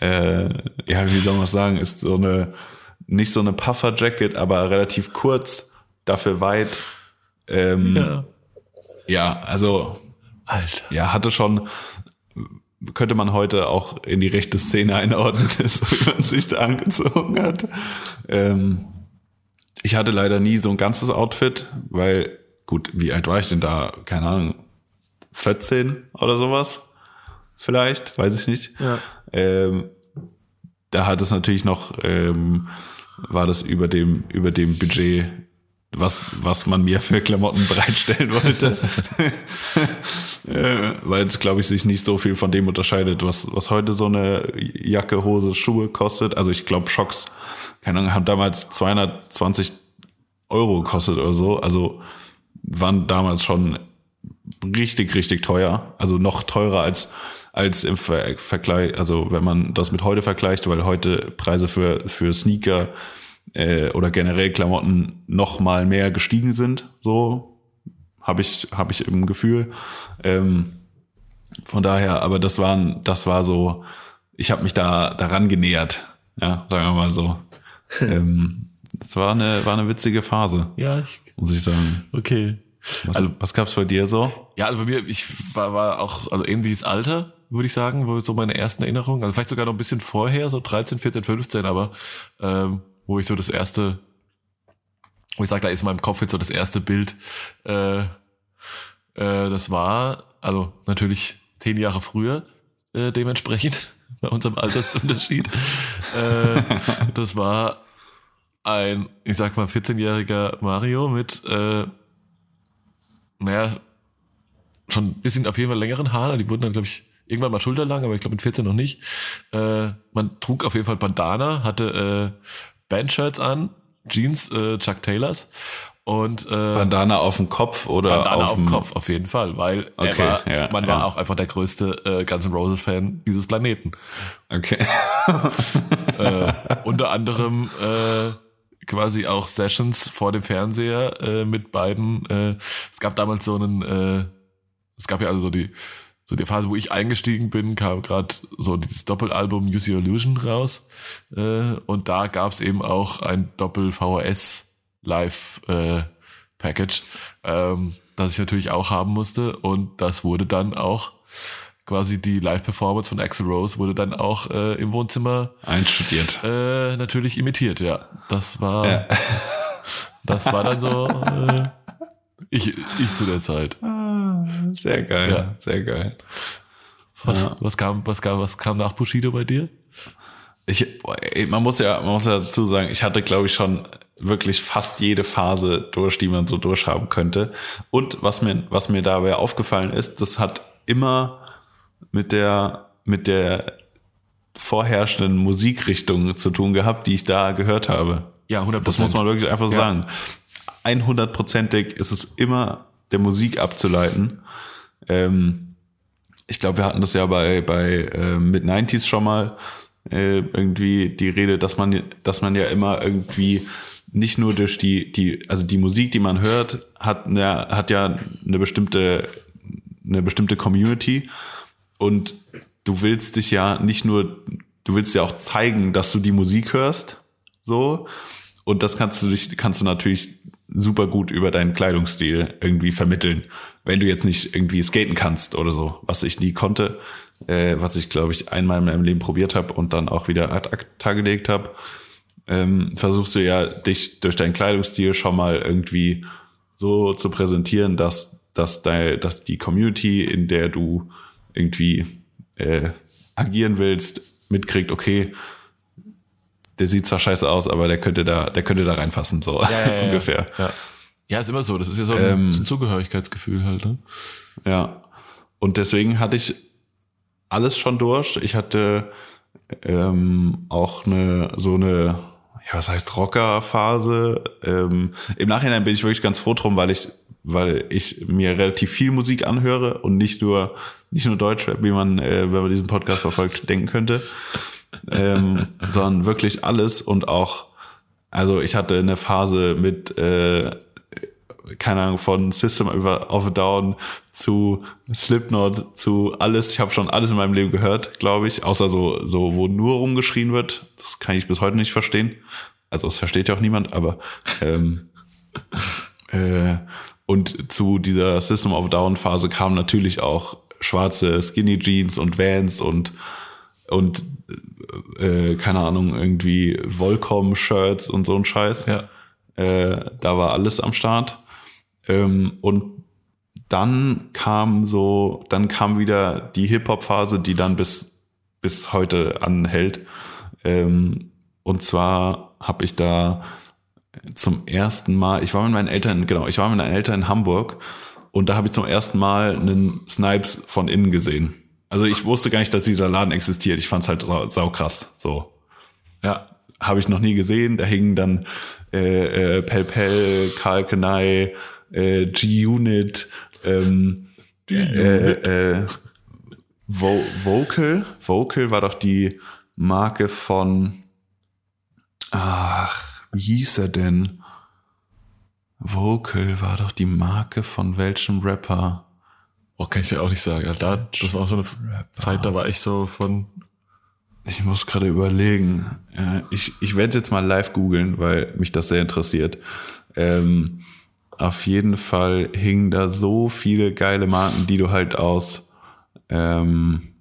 Speaker 2: äh, ja, wie soll man sagen, ist so eine, nicht so eine Puffer-Jacket, aber relativ kurz, dafür weit. Ähm, ja. ja, also, Alter. ja, hatte schon, könnte man heute auch in die rechte Szene einordnen, so wie man sich da angezogen hat. Ähm, ich hatte leider nie so ein ganzes Outfit, weil, gut, wie alt war ich denn da? Keine Ahnung, 14 oder sowas? Vielleicht, weiß ich nicht. Ja. Ähm, da hat es natürlich noch, ähm, war das über dem, über dem Budget, was, was man mir für Klamotten bereitstellen wollte. äh, weil es, glaube ich, sich nicht so viel von dem unterscheidet, was, was heute so eine Jacke, Hose, Schuhe kostet. Also ich glaube, Schocks, keine Ahnung, haben damals 220 Euro gekostet oder so. Also waren damals schon richtig, richtig teuer. Also noch teurer als als im Ver Vergleich, also wenn man das mit heute vergleicht, weil heute Preise für, für Sneaker äh, oder generell Klamotten noch mal mehr gestiegen sind, so habe ich, hab ich im Gefühl. Ähm, von daher, aber das waren, das war so, ich habe mich da daran genähert, ja, sagen wir mal so. ähm, das war eine, war eine witzige Phase.
Speaker 1: Ja, ich,
Speaker 2: muss ich sagen.
Speaker 1: Okay.
Speaker 2: Was, also, was gab's bei dir so?
Speaker 1: Ja, also bei mir, ich war, war auch, also ähnliches Alter, würde ich sagen, wo so meine ersten Erinnerungen, also vielleicht sogar noch ein bisschen vorher, so 13, 14, 15, aber ähm, wo ich so das erste, wo ich sage, da ist in meinem Kopf jetzt so das erste Bild, äh, äh, das war, also natürlich zehn Jahre früher, äh, dementsprechend, bei unserem Altersunterschied. äh, das war ein, ich sag mal, 14-jähriger Mario mit, äh, naja, schon ein bisschen auf jeden Fall längeren Haaren, die wurden dann, glaube ich, irgendwann mal schulterlang, aber ich glaube mit 14 noch nicht. Äh, man trug auf jeden Fall Bandana, hatte äh, Bandshirts an, Jeans, äh, Chuck Taylors und äh,
Speaker 2: Bandana auf dem Kopf oder
Speaker 1: Bandana
Speaker 2: auf,
Speaker 1: auf dem Kopf auf jeden Fall, weil okay, war, ja, man ja. war auch einfach der größte äh, Guns N' Roses Fan dieses Planeten.
Speaker 2: Okay.
Speaker 1: äh, unter anderem äh, quasi auch Sessions vor dem Fernseher äh, mit beiden. Äh, es gab damals so einen, äh, es gab ja also so die so die Phase, wo ich eingestiegen bin, kam gerade so dieses Doppelalbum Use Your Illusion raus. Äh, und da gab es eben auch ein Doppel-VHS Live äh, ähm, das ich natürlich auch haben musste. Und das wurde dann auch quasi die Live-Performance von Axel Rose wurde dann auch äh, im Wohnzimmer
Speaker 2: einstudiert.
Speaker 1: Äh, natürlich imitiert, ja. Das war ja. das war dann so äh, ich, ich zu der Zeit.
Speaker 2: Ah, sehr geil, ja. sehr geil.
Speaker 1: Was, ja. was, kam, was, kam, was kam nach Bushido bei dir?
Speaker 2: Ich, man muss ja, man muss ja dazu sagen, ich hatte, glaube ich, schon wirklich fast jede Phase durch, die man so durchhaben könnte. Und was mir, was mir dabei aufgefallen ist, das hat immer mit der, mit der vorherrschenden Musikrichtung zu tun gehabt, die ich da gehört habe.
Speaker 1: Ja, 100%.
Speaker 2: Das muss man wirklich einfach ja. sagen. 100%ig ist es immer der Musik abzuleiten. Ähm, ich glaube, wir hatten das ja bei, bei äh, Mid-90s schon mal äh, irgendwie die Rede, dass man, dass man ja immer irgendwie nicht nur durch die, die, also die Musik, die man hört, hat, ja, hat ja eine bestimmte, eine bestimmte Community und du willst dich ja nicht nur, du willst ja auch zeigen, dass du die Musik hörst, so. Und das kannst du dich, kannst du natürlich super gut über deinen Kleidungsstil irgendwie vermitteln. Wenn du jetzt nicht irgendwie skaten kannst oder so, was ich nie konnte, äh, was ich glaube ich einmal in meinem Leben probiert habe und dann auch wieder ad acta gelegt habe, ähm, versuchst du ja dich durch deinen Kleidungsstil schon mal irgendwie so zu präsentieren, dass dass, de, dass die Community, in der du irgendwie äh, agieren willst, mitkriegt, okay, der sieht zwar scheiße aus, aber der könnte da, der könnte da reinpassen, so
Speaker 1: Ja,
Speaker 2: ungefähr.
Speaker 1: Ja. ja, ist immer so. Das ist ja so ein,
Speaker 2: Ähm,
Speaker 1: ein Zugehörigkeitsgefühl halt. Ne?
Speaker 2: Ja. Und deswegen hatte ich alles schon durch. Ich hatte ähm, auch eine so eine, ja, was heißt Rocker-Phase. Ähm, Im Nachhinein bin ich wirklich ganz froh drum, weil ich, weil ich mir relativ viel Musik anhöre und nicht nur nicht nur Deutschrap, wie man, äh, wenn man diesen Podcast verfolgt, denken könnte, ähm, sondern wirklich alles und auch, also ich hatte eine Phase mit äh, keine Ahnung, von System über of a Down zu Slipknot zu alles. Ich habe schon alles in meinem Leben gehört, glaube ich. Außer so, so, wo nur rumgeschrien wird. Das kann ich bis heute nicht verstehen. Also es versteht ja auch niemand, aber ähm, äh, und zu dieser System of a Down Phase kamen natürlich auch schwarze Skinny Jeans und Vans und und äh, keine Ahnung, irgendwie Volcom-Shirts und so ein Scheiß.
Speaker 1: Ja.
Speaker 2: Äh, da war alles am Start. Ähm, und dann kam so, dann kam wieder die Hip-Hop-Phase, die dann bis, bis heute anhält. Ähm, und zwar habe ich da zum ersten Mal, ich war mit meinen Eltern, genau, ich war mit meinen Eltern in Hamburg und da habe ich zum ersten Mal einen Snipes von innen gesehen. Also ich wusste gar nicht, dass dieser Laden existiert. Ich fand's halt sau, sau krass. So
Speaker 1: Ja.
Speaker 2: habe ich noch nie gesehen. Da hingen dann äh, äh, Pel Pel, Karl Kenai, äh, G-Unit, ähm, äh, äh, Vo Vocal. Vocal war doch die Marke von, ach, wie hieß er denn? Vocal war doch die Marke von welchem Rapper?
Speaker 1: Oh, kann ich dir auch nicht sagen. Ja, da, das war auch so eine Zeit, da war ich so von.
Speaker 2: Ich muss gerade überlegen. Ich, ich werde jetzt mal live googeln, weil mich das sehr interessiert. Ähm, auf jeden Fall hingen da so viele geile Marken, die du halt aus ähm,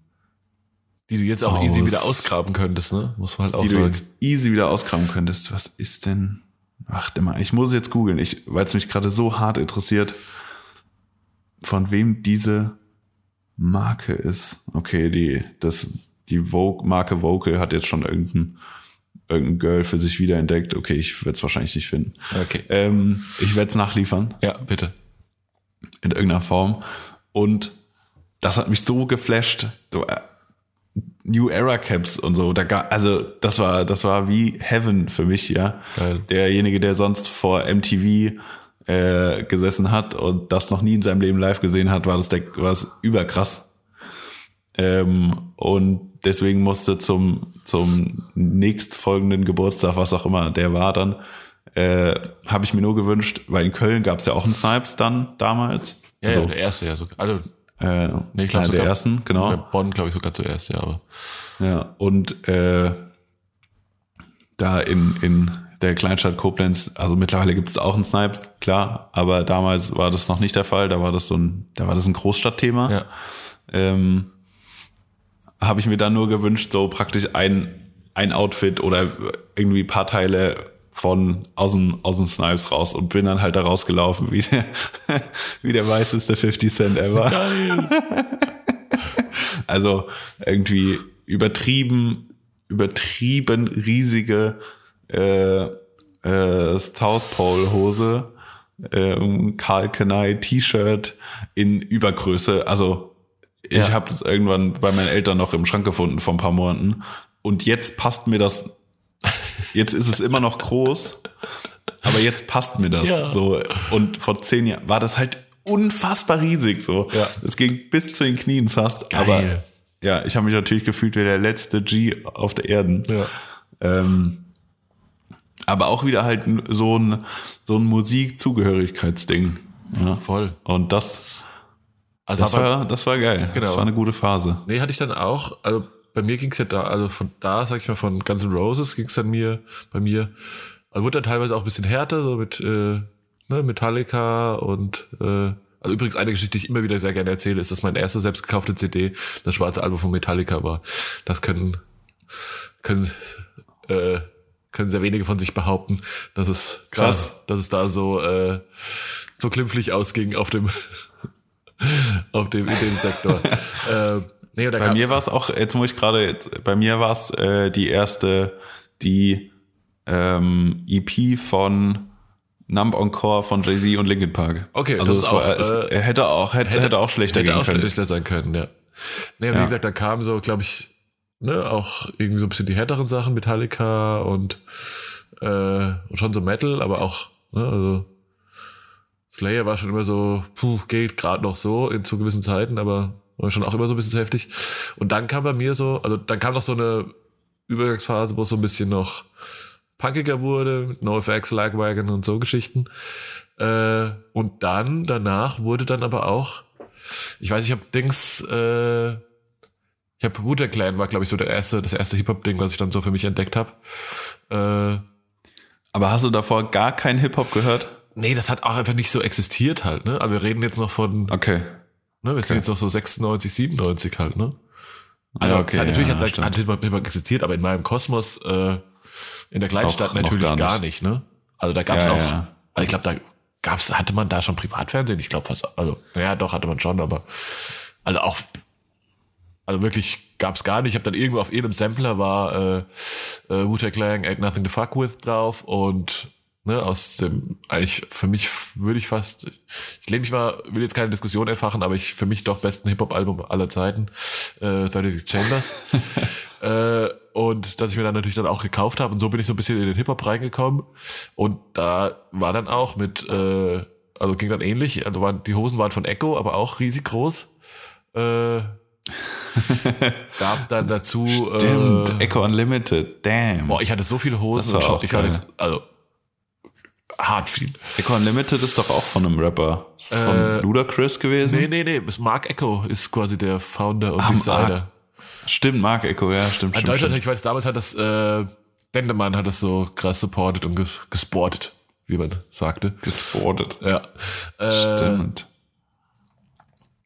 Speaker 1: Die du jetzt auch easy
Speaker 2: Aus-
Speaker 1: wieder ausgraben könntest, ne? Muss man halt auch
Speaker 2: die du
Speaker 1: sagen.
Speaker 2: jetzt easy wieder auskramen könntest. Was ist denn? Warte mal, ich muss jetzt googeln, ich, weil es mich gerade so hart interessiert, von wem diese Marke ist. Okay, die, das, die Vogue, Marke Vocal hat jetzt schon irgendein, irgendein Girl für sich wiederentdeckt. Okay, ich werde es wahrscheinlich nicht finden.
Speaker 1: Okay.
Speaker 2: Ähm, ich werde es nachliefern
Speaker 1: Ja, bitte.
Speaker 2: in irgendeiner Form. Und das hat mich so geflasht. So, äh, New Era Caps und so. Da gar, also das war, das war wie Heaven für mich, ja.
Speaker 1: Geil.
Speaker 2: Derjenige, der sonst vor MTV äh, gesessen hat und das noch nie in seinem Leben live gesehen hat, war das der, war das überkrass. Ähm, und deswegen musste zum, zum nächstfolgenden Geburtstag, was auch immer der war dann, äh, habe ich mir nur gewünscht, weil in Köln gab es ja auch einen Snipes dann damals.
Speaker 1: Ja,
Speaker 2: also,
Speaker 1: ja, der erste ja sogar. Also,
Speaker 2: äh,
Speaker 1: nee, ich glaube
Speaker 2: der ersten, genau.
Speaker 1: Bonn, glaube ich, sogar zuerst, ja, aber.
Speaker 2: Ja, und äh, da in, in der Kleinstadt Koblenz, also mittlerweile gibt es auch einen Snipes, klar, aber damals war das noch nicht der Fall, da war das so ein, da war das ein Großstadtthema.
Speaker 1: Ja.
Speaker 2: Ähm, habe ich mir dann nur gewünscht, so praktisch ein, ein Outfit oder irgendwie paar Teile von aus dem, aus dem Snipes raus und bin dann halt da rausgelaufen, wie der, wie der weißeste 50 Cent ever. Also irgendwie übertrieben, übertrieben riesige äh, äh, South Pole Hose, ähm, Karl Kenai T-Shirt in Übergröße. Also ich
Speaker 1: Ja.
Speaker 2: habe das irgendwann bei meinen Eltern noch im Schrank gefunden vor ein paar Monaten. Und jetzt passt mir das. Jetzt ist es immer noch groß, aber jetzt passt mir das
Speaker 1: Ja.
Speaker 2: so. Und vor zehn Jahren war das halt unfassbar riesig so.
Speaker 1: Ja.
Speaker 2: Es ging bis zu den Knien fast.
Speaker 1: Geil.
Speaker 2: Aber ja, ich habe mich natürlich gefühlt wie der letzte G auf der Erde.
Speaker 1: Ja.
Speaker 2: Ähm, aber auch wieder halt so ein, so ein Musikzugehörigkeitsding. Ja.
Speaker 1: Voll.
Speaker 2: Und das,
Speaker 1: Also
Speaker 2: das
Speaker 1: aber-
Speaker 2: war, das war geil.
Speaker 1: Genau.
Speaker 2: Das war eine gute Phase.
Speaker 1: Nee, hatte ich dann auch. Also bei mir ging's ja da, also von da, sag ich mal, von Guns N' Roses ging's dann mir, bei mir, also wurde dann teilweise auch ein bisschen härter, so mit äh, ne, Metallica und äh, also übrigens eine Geschichte, die ich immer wieder sehr gerne erzähle, ist, dass meine erste selbst gekaufte CD das schwarze Album von Metallica war. Das können können äh, können sehr wenige von sich behaupten, dass es
Speaker 2: Krass.
Speaker 1: dass es da so äh, so glimpflich ausging auf dem, auf dem, in dem Sektor. äh,
Speaker 2: nee, bei mir war es auch, jetzt muss ich gerade, bei mir war es äh, die erste, die ähm, EP von Numb Encore von Jay-Z und Linkin Park.
Speaker 1: Okay,
Speaker 2: also das es, auch, war, es äh, hätte auch hätte, hätte, hätte auch schlechter hätte gehen auch können.
Speaker 1: schlechter sein können, ja. Nee, ja. wie gesagt, da kam so, glaube ich, ne, auch irgendwie so ein bisschen die härteren Sachen, Metallica und, äh, und schon so Metal, aber auch, ne, also Slayer war schon immer so, puh, geht gerade noch so in zu gewissen Zeiten, aber war schon auch immer so ein bisschen zu heftig. Und dann kam bei mir so, also dann kam noch so eine Übergangsphase, wo es so ein bisschen noch punkiger wurde, mit NoFX, Lagwagon und so Geschichten. Äh, und dann, danach wurde dann aber auch, ich weiß, ich habe Dings, äh, ich habe Wu Clan war, glaube ich, so der erste, das erste Hip-Hop-Ding, was ich dann so für mich entdeckt habe. Äh,
Speaker 2: aber hast du davor gar kein Hip-Hop gehört?
Speaker 1: Nee, das hat auch einfach nicht so existiert halt, ne? Aber wir reden jetzt noch von.
Speaker 2: Okay.
Speaker 1: Ne, wir okay. sind jetzt noch so 96, 97 halt, ne? Also, ja, okay, halt, natürlich ja, hat, hat Hip-Hop existiert, aber in meinem Kosmos, äh, in der Kleinstadt auch natürlich gar nicht. gar nicht. ne? Also da gab's ja, auch, ja. also ich glaube, da gab's, hatte man da schon Privatfernsehen? Ich glaube fast, also, naja, doch, hatte man schon, aber also auch, also wirklich gab's gar nicht. Ich habe dann irgendwo auf irgendeinem Sampler war äh, äh, Wu-Tang Clan Ain't Nothing to Fuck With drauf und ne, aus dem, eigentlich für mich würde ich fast, ich lehne mich mal, will jetzt keine Diskussion entfachen, aber ich für mich doch besten Hip-Hop-Album aller Zeiten, äh, 36 Chambers. äh, und dass ich mir dann natürlich dann auch gekauft habe und so bin ich so ein bisschen in den Hip-Hop reingekommen und da war dann auch mit, äh, also ging dann ähnlich, also waren, die Hosen waren von Echo, aber auch riesig groß. Äh, gab dann dazu
Speaker 2: Stimmt, äh, Echo Unlimited, damn.
Speaker 1: Boah, ich hatte so viele Hosen und schon, ich hatte, also hart viel.
Speaker 2: Echo Unlimited ist doch auch von einem Rapper. Ist äh, von Ludacris gewesen?
Speaker 1: Nee, nee, nee. Mark Echo ist quasi der Founder und ah, Designer. Mark,
Speaker 2: stimmt, Mark Echo, ja, stimmt.
Speaker 1: In Deutschland, stimmt. ich weiß, damals hat das, äh, Dendemann hat das so krass supported und ges gesportet, wie man sagte.
Speaker 2: Gesportet.
Speaker 1: Ja.
Speaker 2: Äh, stimmt.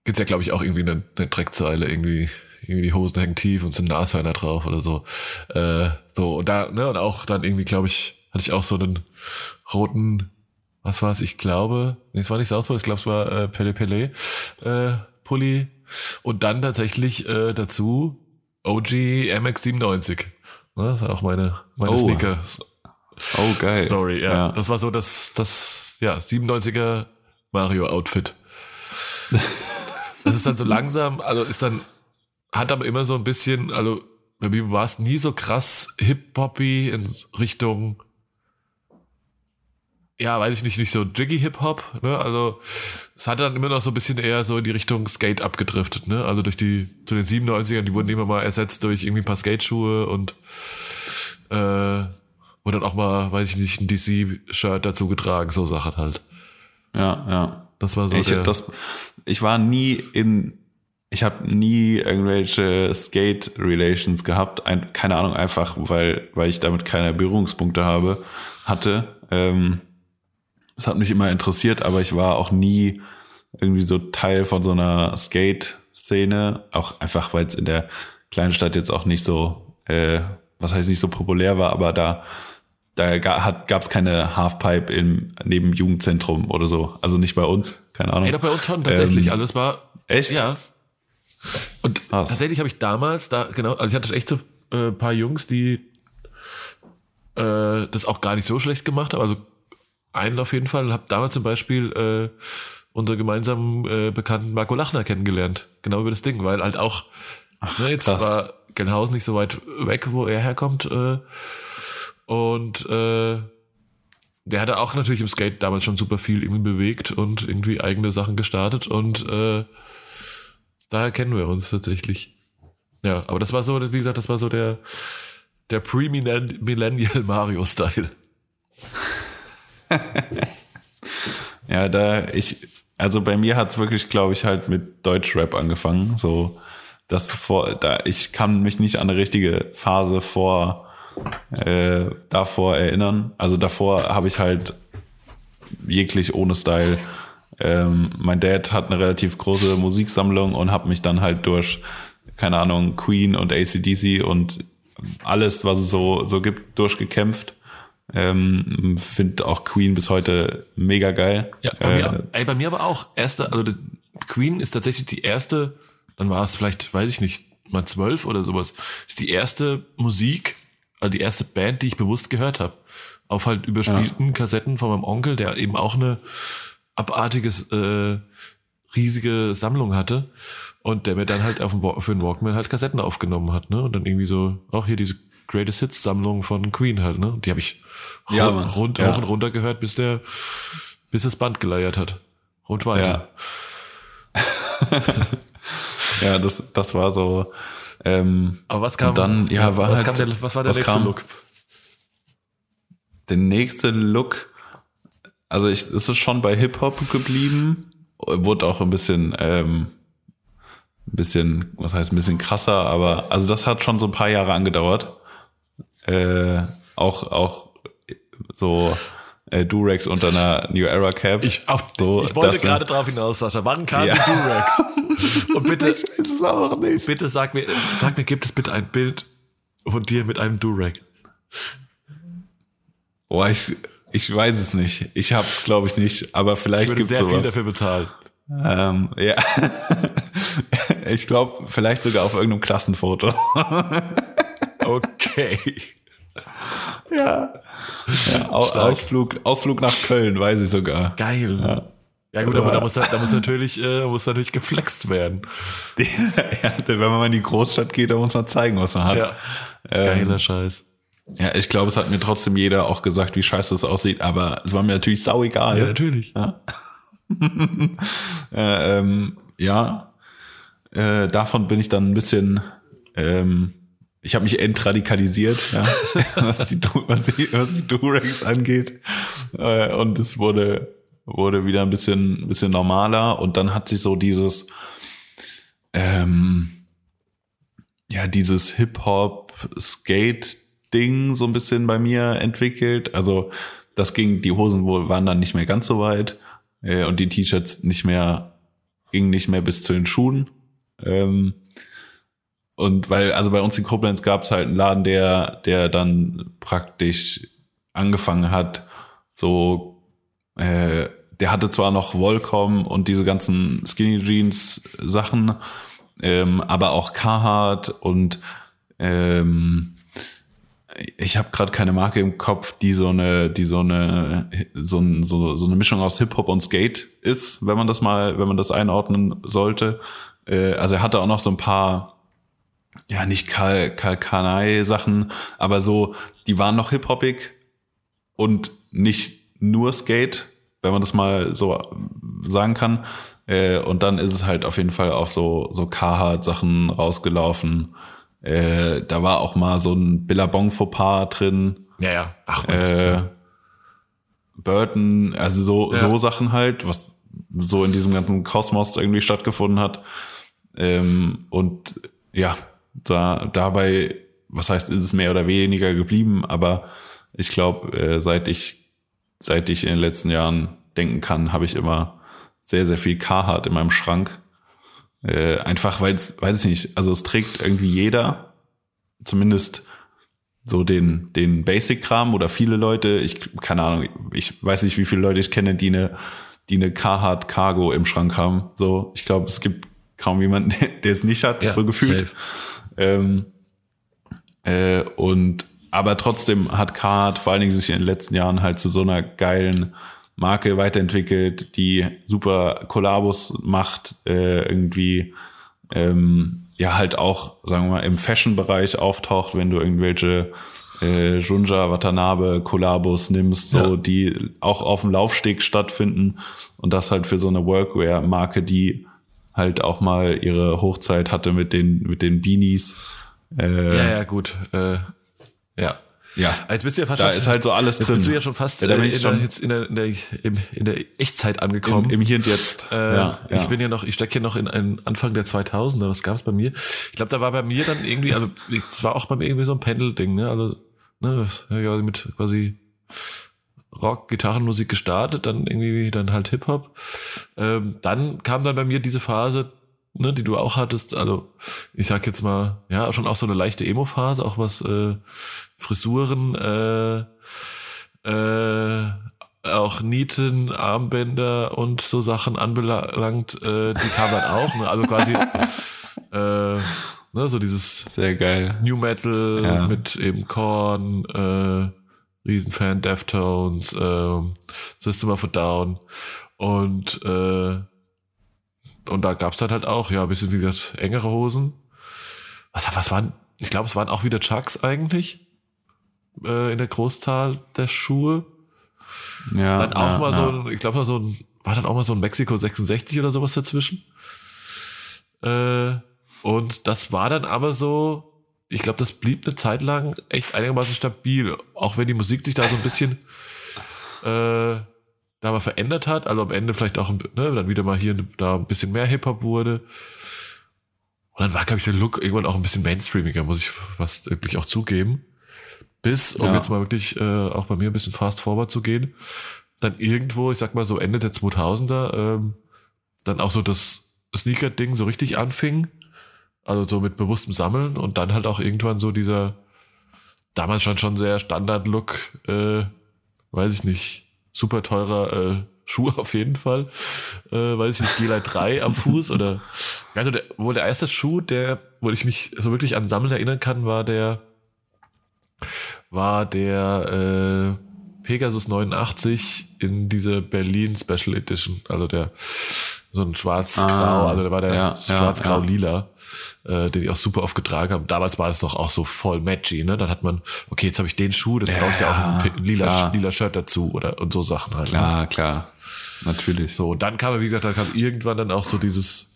Speaker 1: Gibt's ja, glaube ich, auch irgendwie eine, eine Dreckzeile, irgendwie, irgendwie die Hosen hängen tief und sind Nashörner drauf oder so. Äh, so, und da, ne, und auch dann irgendwie, glaube ich, hatte ich auch so einen roten, was war es, ich glaube, nee, es war nicht Southpaw, ich glaube, es war äh, Pele Pele äh, Pulli. Und dann tatsächlich äh, dazu OG MX97. Ne, das ist auch meine, meine oh. Sneaker.
Speaker 2: Oh, geil.
Speaker 1: Story, ja. ja. Das war so das, das, ja, 97er Mario-Outfit. das ist dann so langsam, also ist dann, hat aber immer so ein bisschen, also bei mir war es nie so krass hip-hoppy in Richtung ja, weiß ich nicht, nicht so Jiggy Hip-Hop, ne? Also es hat dann immer noch so ein bisschen eher so in die Richtung Skate abgedriftet, ne? Also durch die, zu den 97ern, die wurden immer mal ersetzt durch irgendwie ein paar Skate-Schuhe und äh, wurde dann auch mal, weiß ich nicht, ein DC-Shirt dazu getragen, so Sachen halt.
Speaker 2: Ja, ja.
Speaker 1: Das war so.
Speaker 2: Ich,
Speaker 1: der,
Speaker 2: das, ich war nie in, ich habe nie irgendwelche Skate-Relations gehabt, ein, keine Ahnung, einfach weil, weil ich damit keine Berührungspunkte habe, hatte. Ähm, das hat mich immer interessiert, aber ich war auch nie irgendwie so Teil von so einer Skate-Szene. Auch einfach, weil es in der kleinen Stadt jetzt auch nicht so, äh, was heißt nicht so populär war, aber da, da gab es keine Halfpipe im neben Jugendzentrum oder so. Also nicht bei uns, keine Ahnung.
Speaker 1: Ey, doch bei uns schon tatsächlich. Ähm, Alles war.
Speaker 2: Echt?
Speaker 1: Ja. Und Was? tatsächlich habe ich damals da, genau, also ich hatte echt so äh, paar Jungs, die äh, das auch gar nicht so schlecht gemacht haben. Also einen auf jeden Fall. Habe damals zum Beispiel äh, unsere gemeinsamen äh, Bekannten Marco Lachner kennengelernt. Genau über das Ding, weil halt auch, Ach, ne, jetzt krass. war Gelnhausen nicht so weit weg, wo er herkommt. Äh, und äh, der hatte auch natürlich im Skate damals schon super viel irgendwie bewegt und irgendwie eigene Sachen gestartet und äh, daher kennen wir uns tatsächlich. Ja, aber das war so, wie gesagt, das war so der, der Pre-Millennial Mario-Style.
Speaker 2: ja, da ich, also bei mir hat es wirklich, glaube ich, halt mit Deutschrap angefangen. So, das vor, da ich kann mich nicht an eine richtige Phase vor äh, davor erinnern. Also davor habe ich halt jeglich ohne Style. Ähm, mein Dad hat eine relativ große Musiksammlung und habe mich dann halt durch, keine Ahnung, Queen und ACDC und alles, was es so, so gibt, durchgekämpft. Ähm, Finde auch Queen bis heute mega geil.
Speaker 1: Ja, bei, äh, mir, ey, bei mir aber auch. Erste, also Queen ist tatsächlich die erste, dann war es vielleicht, weiß ich nicht, mal zwölf oder sowas, ist die erste Musik, also die erste Band, die ich bewusst gehört habe. Auf halt überspielten ja. Kassetten von meinem Onkel, der eben auch eine abartiges, äh, riesige Sammlung hatte. Und der mir dann halt auf dem, für den Walkman halt Kassetten aufgenommen hat, ne? Und dann irgendwie so, auch hier diese Greatest Hits Sammlung von Queen halt, ne? Die habe ich ja, rund, rund ja. hoch und runter gehört, bis der, bis das Band geleiert hat. Und weiter.
Speaker 2: Ja, ja das, das war so. Ähm,
Speaker 1: Aber was kam
Speaker 2: dann? Ja, war
Speaker 1: was,
Speaker 2: halt,
Speaker 1: der, was war der nächste kam, Look?
Speaker 2: Der nächste Look, also ich, ist es schon bei Hip Hop geblieben, wurde auch ein bisschen ähm, ein bisschen, was heißt ein bisschen krasser, aber also das hat schon so ein paar Jahre angedauert. Äh, auch, auch so äh, Durex unter einer New Era Cap.
Speaker 1: Ich, auf, so, ich wollte gerade drauf hinaus, Sascha. Wann kam ja. die Durex? Und bitte, ich weiß es auch nicht. bitte sag mir, sag mir, gibt es bitte ein Bild von dir mit einem Durex?
Speaker 2: Boah, ich, ich weiß es nicht. Ich hab's, glaube ich, nicht. Aber vielleicht gibt es sowas. sehr viel
Speaker 1: dafür bezahlt.
Speaker 2: Ähm, ja. ich glaube, vielleicht sogar auf irgendeinem Klassenfoto.
Speaker 1: okay.
Speaker 2: Ja. ja Ausflug, Ausflug nach Köln, weiß ich sogar.
Speaker 1: Geil. Ja. Ja gut, aber, da muss, da, muss natürlich, äh, muss natürlich geflext werden.
Speaker 2: ja, wenn man mal in die Großstadt geht, da muss man zeigen, was man hat. Ja.
Speaker 1: Ähm, Geiler Scheiß.
Speaker 2: Ja, ich glaube, es hat mir trotzdem jeder auch gesagt, wie scheiße es aussieht, aber es war mir natürlich sau egal.
Speaker 1: Ja, natürlich.
Speaker 2: Ja. äh, ähm, ja, äh, davon bin ich dann ein bisschen, ähm, ich habe mich entradikalisiert, ja, was die, was die, was die Durex angeht. Äh, und es wurde, wurde wieder ein bisschen, ein bisschen normaler. Und dann hat sich so dieses, ähm, ja, dieses Hip-Hop-Skate-Ding so ein bisschen bei mir entwickelt. Also das ging, die Hosen wohl waren dann nicht mehr ganz so weit äh, und die T-Shirts nicht mehr, gingen nicht mehr bis zu den Schuhen. Ähm, und weil, also bei uns in Koblenz gab es halt einen Laden, der, der dann praktisch angefangen hat, so, äh, der hatte zwar noch Volcom und diese ganzen Skinny Jeans Sachen, ähm, aber auch Carhartt und ähm, ich habe gerade keine Marke im Kopf, die so eine, die so eine, so, so, so eine Mischung aus Hip Hop und Skate ist, wenn man das mal, wenn man das einordnen sollte. Äh, also er hatte auch noch so ein paar, ja nicht Kal Kalkanei Sachen, aber so, die waren noch hip hopig und nicht nur Skate, wenn man das mal so sagen kann. Äh, und dann ist es halt auf jeden Fall auf so so Carhartt Sachen rausgelaufen äh, da war auch mal so ein Billabong-Fauxpas drin.
Speaker 1: Ja, ja.
Speaker 2: Ach, äh, Burton, also so, ja. so Sachen halt, was so in diesem ganzen Kosmos irgendwie stattgefunden hat. Ähm, und ja, da, dabei, was heißt, ist es mehr oder weniger geblieben, aber ich glaube, äh, seit ich, seit ich in den letzten Jahren denken kann, habe ich immer sehr, sehr viel Carhartt in meinem Schrank. Äh, einfach weil es, weiß ich nicht, also es trägt irgendwie jeder, zumindest so den, den Basic-Kram oder viele Leute, ich, keine Ahnung, ich weiß nicht, wie viele Leute ich kenne, die eine, die eine Carhartt Cargo im Schrank haben. So, ich glaube, es gibt kaum jemanden, der es nicht hat, ja, so gefühlt. Ähm, äh, und aber trotzdem hat Carhartt vor allen Dingen sich in den letzten Jahren halt zu so einer geilen Marke weiterentwickelt, die super Kollabos macht, äh, irgendwie ähm, ja halt auch, sagen wir mal, im Fashion-Bereich auftaucht, wenn du irgendwelche äh, Junja Watanabe Kollabos nimmst, so ja. die auch auf dem Laufsteg stattfinden und das halt für so eine Workwear-Marke, die halt auch mal ihre Hochzeit hatte mit den mit den Beanies.
Speaker 1: Äh, ja, ja, gut. Äh, ja.
Speaker 2: Ja.
Speaker 1: Jetzt bist du ja fast
Speaker 2: da schon, ist halt so alles
Speaker 1: jetzt
Speaker 2: drin.
Speaker 1: bist du ja schon fast ja, da bin ich schon jetzt in der, in der, in der Echtzeit angekommen.
Speaker 2: Im, im Hier und Jetzt.
Speaker 1: Äh, ja, ja. Ich bin ja noch, ich stecke hier noch in einen Anfang der 2000er. Was gab es bei mir? Ich glaube, da war bei mir dann irgendwie, also es war auch bei mir irgendwie so ein Pendelding, ne? Also ne, ja, mit quasi Rock, Gitarrenmusik gestartet, dann irgendwie dann halt Hip Hop. Ähm, dann kam dann bei mir diese Phase, ne, die du auch hattest. Also ich sag jetzt mal, ja, schon auch so eine leichte Emo-Phase, auch was äh, Frisuren, äh, äh, auch Nieten, Armbänder und so Sachen anbelangt, äh, die kamen dann auch. Ne? Also quasi äh, ne, so dieses
Speaker 2: Sehr geil.
Speaker 1: New Metal
Speaker 2: Ja.
Speaker 1: mit eben Korn, äh, Riesenfan Deftones, äh, System of a Down und äh, und da gab's dann halt auch, ja, ein bisschen wie gesagt, engere Hosen. Was, was waren, ich glaube, es waren auch wieder Chucks eigentlich äh, in der Großteil der Schuhe.
Speaker 2: Ja,
Speaker 1: Dann auch
Speaker 2: ja,
Speaker 1: mal
Speaker 2: ja.
Speaker 1: so ein, ich glaube mal so ein, war dann auch mal so ein Mexiko 66 oder sowas dazwischen. Äh, und das war dann aber so, ich glaube, das blieb eine Zeit lang echt einigermaßen stabil, auch wenn die Musik sich da so ein bisschen äh, da mal verändert hat, also am Ende vielleicht auch ein, ne, dann wieder mal hier da ein bisschen mehr Hip-Hop wurde. Und dann war, glaube ich, der Look irgendwann auch ein bisschen mainstreamiger, muss ich fast wirklich auch zugeben. Bis, um
Speaker 2: Ja.
Speaker 1: jetzt mal wirklich äh, auch bei mir ein bisschen fast forward zu gehen, dann irgendwo, ich sag mal so Ende der 2000er, ähm, dann auch so das Sneaker-Ding so richtig anfing. Also so mit bewusstem Sammeln und dann halt auch irgendwann so dieser damals schon schon sehr Standard-Look, äh, weiß ich nicht, super teurer äh, Schuh auf jeden Fall. Äh, weiß ich nicht, Gela 3 am Fuß oder also der, wohl der erste Schuh, der, wo ich mich so wirklich an Sammeln erinnern kann, war der war der äh, Pegasus 89 in diese Berlin Special Edition, also der so ein schwarz-grau,
Speaker 2: Ah,
Speaker 1: also der war der
Speaker 2: ja, ja,
Speaker 1: schwarz-grau-lila, äh, den ich auch super oft getragen habe. Damals war es doch auch so voll matchy, ne? Dann hat man, okay, jetzt habe ich den Schuh, dann
Speaker 2: Ja,
Speaker 1: brauche ich ja auch ein
Speaker 2: ja,
Speaker 1: lila,
Speaker 2: klar.
Speaker 1: lila Shirt dazu oder und so Sachen halt. Ne?
Speaker 2: Klar, klar. Natürlich.
Speaker 1: So, und dann kam, wie gesagt, dann kam irgendwann dann auch so dieses,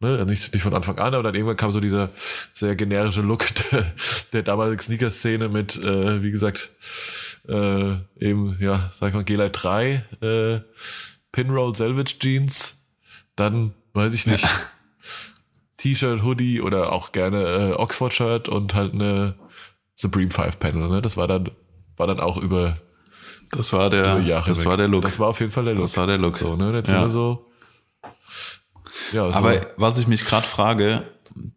Speaker 1: ne, nicht, nicht von Anfang an, aber dann irgendwann kam so dieser sehr generische Look der, der damaligen Sneaker-Szene mit, äh, wie gesagt, äh, eben, ja, sag ich mal, G-Lite 3, äh, Pinroll Selvage Jeans, dann, weiß ich nicht, T-Shirt, Hoodie oder auch gerne äh, Oxford-Shirt und halt eine Supreme Five Panel, ne, das war dann, war dann auch über,
Speaker 2: Das war der,
Speaker 1: über Jahre
Speaker 2: das
Speaker 1: weg.
Speaker 2: war der Look.
Speaker 1: Das war auf jeden Fall der Look.
Speaker 2: Das war der Look.
Speaker 1: So, ne? Jetzt
Speaker 2: Ja.
Speaker 1: so. Ja.
Speaker 2: Aber was ich mich gerade frage,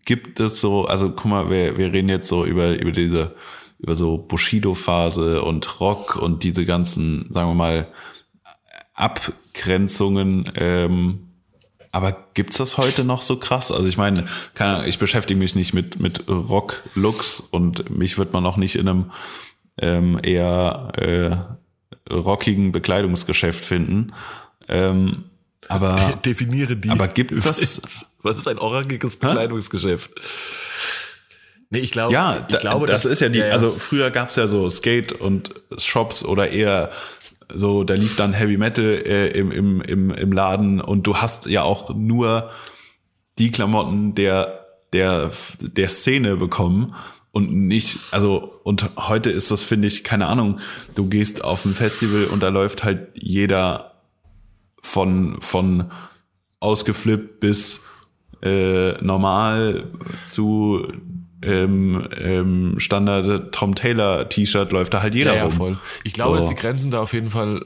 Speaker 2: gibt es so, also guck mal, wir, wir reden jetzt so über, über diese, über so Bushido-Phase und Rock und diese ganzen, sagen wir mal, Abgrenzungen, ähm, aber gibt's das heute noch so krass? Also ich meine, keine Ahnung, ich beschäftige mich nicht mit, mit Rock-Looks und mich wird man auch nicht in einem ähm, eher äh, rockigen Bekleidungsgeschäft finden. Ähm, aber
Speaker 1: definiere die.
Speaker 2: aber gibt's das-
Speaker 1: Was ist ein orangiges Bekleidungsgeschäft? Nee, ich glaube,
Speaker 2: Ja,
Speaker 1: ich glaube,
Speaker 2: das
Speaker 1: dass-
Speaker 2: ist ja die,
Speaker 1: ja, ja.
Speaker 2: also früher gab's ja so Skate und Shops oder eher so, da lief dann Heavy Metal äh, im, im, im, im Laden und du hast ja auch nur die Klamotten der, der, der Szene bekommen und nicht, also, und heute ist das, finde ich, keine Ahnung, du gehst auf ein Festival und da läuft halt jeder von, von ausgeflippt bis äh, normal zu ähm, ähm, Standard Tom Taylor T-Shirt läuft da halt jeder
Speaker 1: ja, ja,
Speaker 2: rum.
Speaker 1: voll. Ich glaube,
Speaker 2: So.
Speaker 1: dass die Grenzen da auf jeden Fall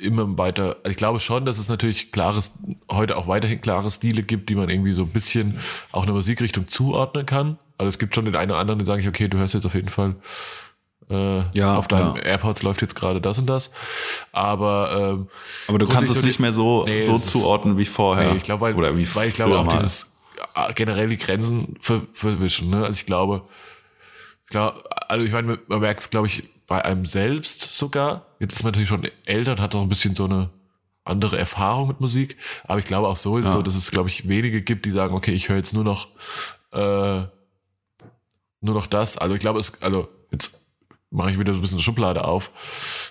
Speaker 1: immer weiter, also ich glaube schon, dass es natürlich klares, heute auch weiterhin klare Stile gibt, die man irgendwie so ein bisschen auch einer Musikrichtung zuordnen kann. Also es gibt schon den einen oder anderen, den sage ich, okay, du hörst jetzt auf jeden Fall äh,
Speaker 2: Ja,
Speaker 1: auf deinem
Speaker 2: ja.
Speaker 1: AirPods läuft jetzt gerade das und das. Aber ähm,
Speaker 2: Aber du kannst es
Speaker 1: so
Speaker 2: nicht mehr so,
Speaker 1: Nee,
Speaker 2: so zuordnen wie vorher.
Speaker 1: Nee, ich glaube, weil,
Speaker 2: Oder wie
Speaker 1: weil ich glaube auch
Speaker 2: mal.
Speaker 1: dieses ja, generell die Grenzen ver, verwischen. Ne? Also ich glaube, glaube, also ich meine, man merkt es, glaube ich, bei einem selbst sogar. Jetzt ist man natürlich schon älter und hat auch ein bisschen so eine andere Erfahrung mit Musik. Aber ich glaube auch so ist
Speaker 2: Ja.
Speaker 1: so, dass es, glaube ich, wenige gibt, die sagen, okay, ich höre jetzt nur noch äh, nur noch das. Also ich glaube, es, also jetzt mache ich wieder so ein bisschen Schublade auf.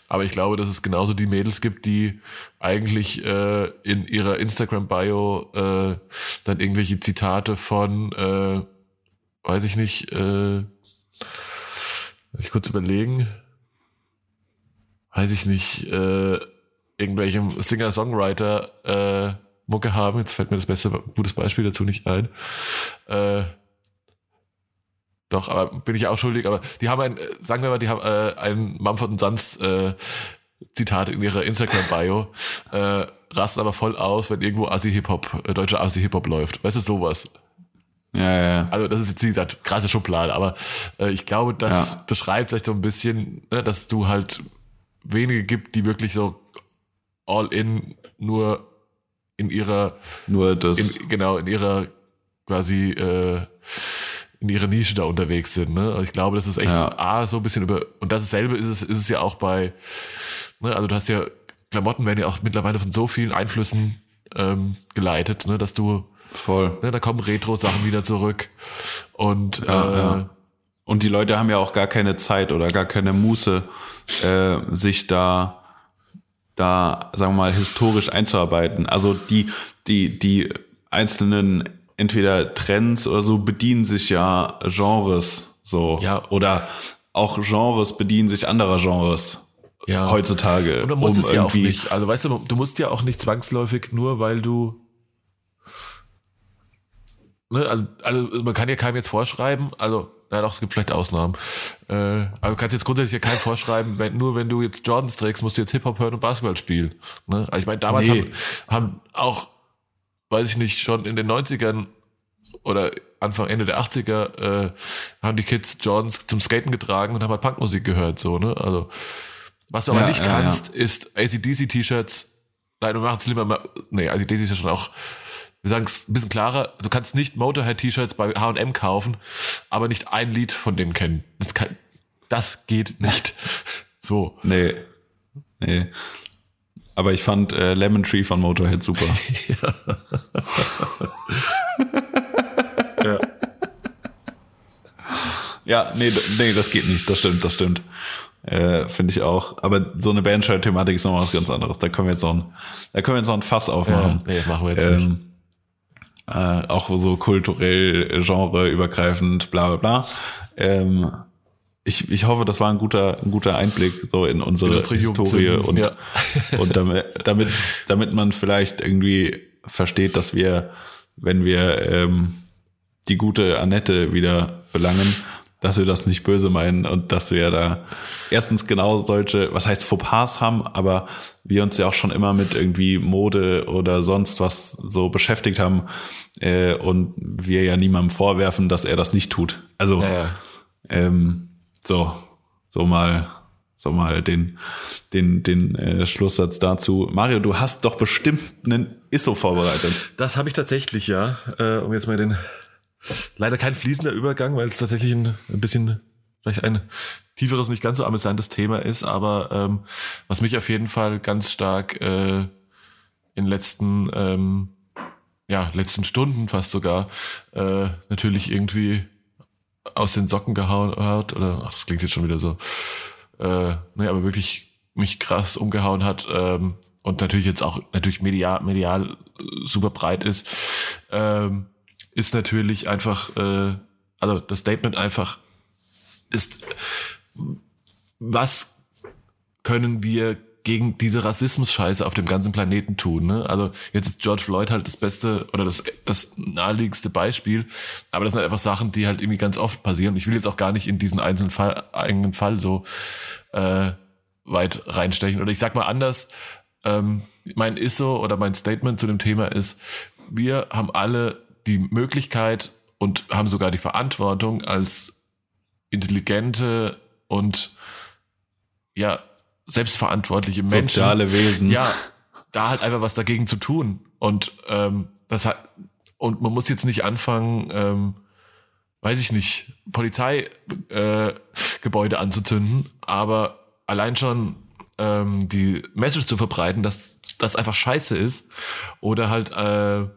Speaker 1: Aber ich glaube, dass es genauso die Mädels gibt, die eigentlich äh, in ihrer Instagram-Bio äh, dann irgendwelche Zitate von, äh, weiß ich nicht, äh, muss ich kurz überlegen, weiß ich nicht, äh, irgendwelchem Singer-Songwriter äh, Mucke haben. Jetzt fällt mir das beste, gutes Beispiel dazu nicht ein. Äh, doch, aber bin ich auch schuldig, aber die haben ein, äh, sagen wir mal, die haben äh, ein Mumford Sons äh, Zitat in ihrer Instagram-Bio, äh, rasten aber voll aus, wenn irgendwo Assi-Hip-Hop, äh, deutscher Assi-Hip-Hop läuft. Weißt du, sowas.
Speaker 2: ja, ja.
Speaker 1: Also das ist jetzt, wie gesagt, krasse Schublade, aber äh, ich glaube, das
Speaker 2: Ja.
Speaker 1: beschreibt vielleicht so ein bisschen, ne, dass du halt wenige gibt, die wirklich so all in nur in ihrer
Speaker 2: nur das
Speaker 1: in, genau in ihrer quasi äh, in ihrer Nische da unterwegs sind. Ne? Also ich glaube, das ist echt
Speaker 2: Ja.
Speaker 1: A, so ein bisschen über und dasselbe ist es ist es ja auch bei ne, also du hast ja Klamotten werden ja auch mittlerweile von so vielen Einflüssen ähm, geleitet, ne, dass du
Speaker 2: voll.
Speaker 1: ne, da kommen Retro-Sachen wieder zurück und
Speaker 2: Ja,
Speaker 1: äh,
Speaker 2: ja. Und die Leute haben ja auch gar keine Zeit oder gar keine Muße, äh, sich da, da, sagen wir mal, historisch einzuarbeiten. Also die, die, die einzelnen entweder Trends oder so bedienen sich ja Genres so.
Speaker 1: Ja.
Speaker 2: Oder auch Genres bedienen sich anderer Genres
Speaker 1: ja.
Speaker 2: heutzutage.
Speaker 1: Und man muss
Speaker 2: um
Speaker 1: es ja auch nicht. Also weißt du, du musst ja auch nicht zwangsläufig nur, weil du ne, also, also man kann ja keinem jetzt vorschreiben, also na doch, es gibt vielleicht Ausnahmen. Äh, aber du kannst jetzt grundsätzlich ja keinem vorschreiben, wenn, nur wenn du jetzt Jordans trägst, musst du jetzt Hip-Hop hören und Basketball spielen. Ne? Also ich meine, damals
Speaker 2: Nee.
Speaker 1: haben, haben auch, weiß ich nicht, schon in den 90ern oder Anfang, Ende der 80er äh, haben die Kids Jordans zum Skaten getragen und haben halt Punkmusik gehört, so, ne? Also was du aber
Speaker 2: Ja,
Speaker 1: nicht
Speaker 2: ja,
Speaker 1: kannst, ist ACDC-T-Shirts. Nein, du machst lieber mal. Nee, ACDC ist ja schon auch. Wir sagen es ein bisschen klarer. Du kannst nicht Motorhead-T-Shirts bei H&M kaufen, aber nicht ein Lied von denen kennen. Das, kann, das geht nicht. So.
Speaker 2: Nee. Nee. Aber ich fand äh, Lemon Tree von Motorhead super.
Speaker 1: Ja.
Speaker 2: Ja, nee, nee, das geht nicht. Das stimmt, das stimmt. Äh, Finde ich auch. Aber so eine Bandshirt-Thematik ist noch was ganz anderes. Da können wir jetzt noch ein, da können wir jetzt noch ein Fass
Speaker 1: ja
Speaker 2: aufmachen.
Speaker 1: nee, machen wir jetzt nicht.
Speaker 2: ähm, äh, auch so kulturell, genreübergreifend, bla bla bla. Ähm, ich, ich hoffe, das war ein guter, ein guter Einblick so in unsere
Speaker 1: In
Speaker 2: Historie und,
Speaker 1: ja.
Speaker 2: und damit, damit, damit man vielleicht irgendwie versteht, dass wir, wenn wir ähm, die gute Annette wieder belangen, dass wir das nicht böse meinen und dass wir da erstens genau solche, was heißt Fauxpas haben, aber wir uns ja auch schon immer mit irgendwie Mode oder sonst was so beschäftigt haben äh, und wir ja niemandem vorwerfen, dass er das nicht tut. Also
Speaker 1: Ja, ja.
Speaker 2: ähm, so, so mal, so mal den, den, den äh, Schlusssatz dazu. Mario, du hast doch bestimmt einen ISO vorbereitet.
Speaker 1: Das habe ich tatsächlich, ja. Äh, um jetzt mal den. Leider kein fließender Übergang, weil es tatsächlich ein, ein bisschen, vielleicht ein tieferes, nicht ganz so amüsantes Thema ist, aber ähm, was mich auf jeden Fall ganz stark äh, in letzten, ähm, ja, letzten Stunden fast sogar äh, natürlich irgendwie aus den Socken gehauen hat, oder ach, das klingt jetzt schon wieder so, äh, ne, aber wirklich mich krass umgehauen hat ähm, und natürlich jetzt auch natürlich medial, medial super breit ist, ähm, ist natürlich einfach, äh, also das Statement einfach ist, was können wir gegen diese Rassismus-Scheiße auf dem ganzen Planeten tun. Ne? Also jetzt ist George Floyd halt das beste oder das, das naheliegendste Beispiel, aber das sind halt einfach Sachen, die halt irgendwie ganz oft passieren. Ich will jetzt auch gar nicht in diesen einzelnen Fall, eigenen Fall so äh, weit reinstechen. Oder ich sag mal anders, ähm, mein ISO oder mein Statement zu dem Thema ist, wir haben alle die Möglichkeit und haben sogar die Verantwortung als intelligente und ja, selbstverantwortliche Menschen.
Speaker 2: Soziale Wesen.
Speaker 1: Ja, da halt einfach was dagegen zu tun. Und ähm, das hat, und man muss jetzt nicht anfangen, ähm, weiß ich nicht, Polizeigebäude äh, anzuzünden, aber allein schon ähm, die Message zu verbreiten, dass das einfach scheiße ist oder halt äh,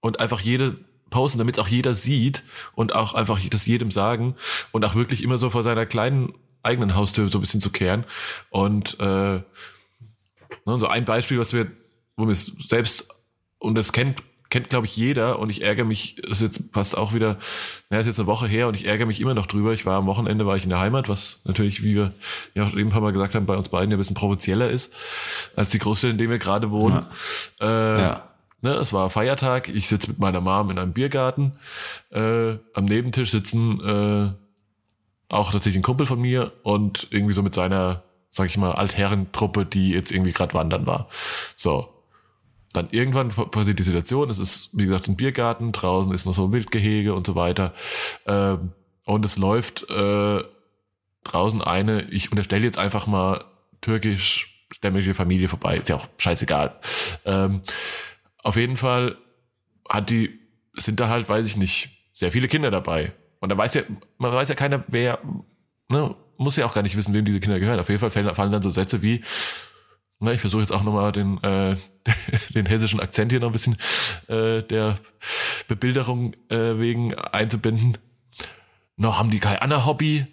Speaker 1: und einfach jede posten, damit es auch jeder sieht und auch einfach das jedem sagen und auch wirklich immer so vor seiner kleinen eigenen Haustür so ein bisschen zu kehren. Und äh, ne, so ein Beispiel, was wir, wo wir es selbst, und das kennt, kennt glaube ich jeder und ich ärgere mich, das ist jetzt fast auch wieder, naja, ist jetzt eine Woche her und ich ärgere mich immer noch drüber. Ich war am Wochenende, war ich in der Heimat, was natürlich, wie wir ja auch eben ein paar Mal gesagt haben, bei uns beiden ja ein bisschen provinzieller ist, als die Großstadt, in der wir gerade wohnen. Äh,
Speaker 2: Ja.
Speaker 1: Ne, es war Feiertag, ich sitze mit meiner Mom in einem Biergarten. Äh, am Nebentisch sitzen äh, auch tatsächlich ein Kumpel von mir und irgendwie so mit seiner, sag ich mal, Altherrentruppe, die jetzt irgendwie gerade wandern war. So. Dann irgendwann passiert die Situation, es ist, wie gesagt, ein Biergarten, draußen ist noch so ein Wildgehege und so weiter. Ähm, und es läuft äh, draußen eine, ich unterstelle jetzt einfach mal türkisch-stämmige Familie vorbei. Ist ja auch scheißegal. Ähm, auf jeden Fall hat die, sind da halt, weiß ich nicht, sehr viele Kinder dabei. Und da weiß ja, man weiß ja keiner, wer, ne, muss ja auch gar nicht wissen, wem diese Kinder gehören. Auf jeden Fall fallen, dann so Sätze wie, na, ich versuche jetzt auch nochmal den, äh, den hessischen Akzent hier noch ein bisschen äh, der Bebilderung äh, wegen einzubinden. Noch haben die kein anderes Hobby.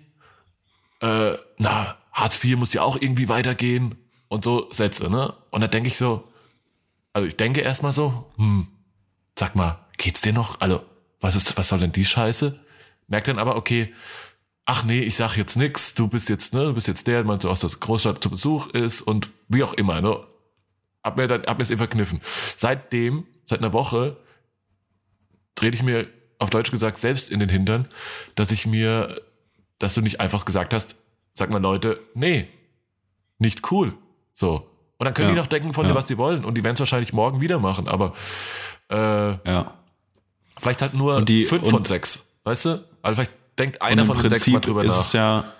Speaker 1: Äh, na, Hartz IV muss ja auch irgendwie weitergehen. Und so Sätze, ne? Und da denke ich so, also ich denke erstmal so, hm, sag mal, geht's dir noch? Also, was ist, was soll denn die Scheiße? Merkt dann aber, okay, ach nee, ich sag jetzt nix, du bist jetzt, ne, du bist jetzt der, der aus der Großstadt zu Besuch ist und wie auch immer, ne? Hab mir dann, hab mir es eben verkniffen. Seitdem, seit einer Woche, dreh ich mir auf Deutsch gesagt selbst in den Hintern, dass ich mir, dass du nicht einfach gesagt hast, sag mal Leute, nee, nicht cool. So. Und dann können
Speaker 2: Ja.
Speaker 1: die doch denken von
Speaker 2: Ja.
Speaker 1: dir, was sie wollen. Und die werden es wahrscheinlich morgen wieder machen. Aber äh,
Speaker 2: Ja.
Speaker 1: vielleicht halt nur
Speaker 2: die-
Speaker 1: fünf von sechs. Weißt du? Also vielleicht denkt einer von den sechs mal drüber
Speaker 2: ist
Speaker 1: nach.
Speaker 2: es ja,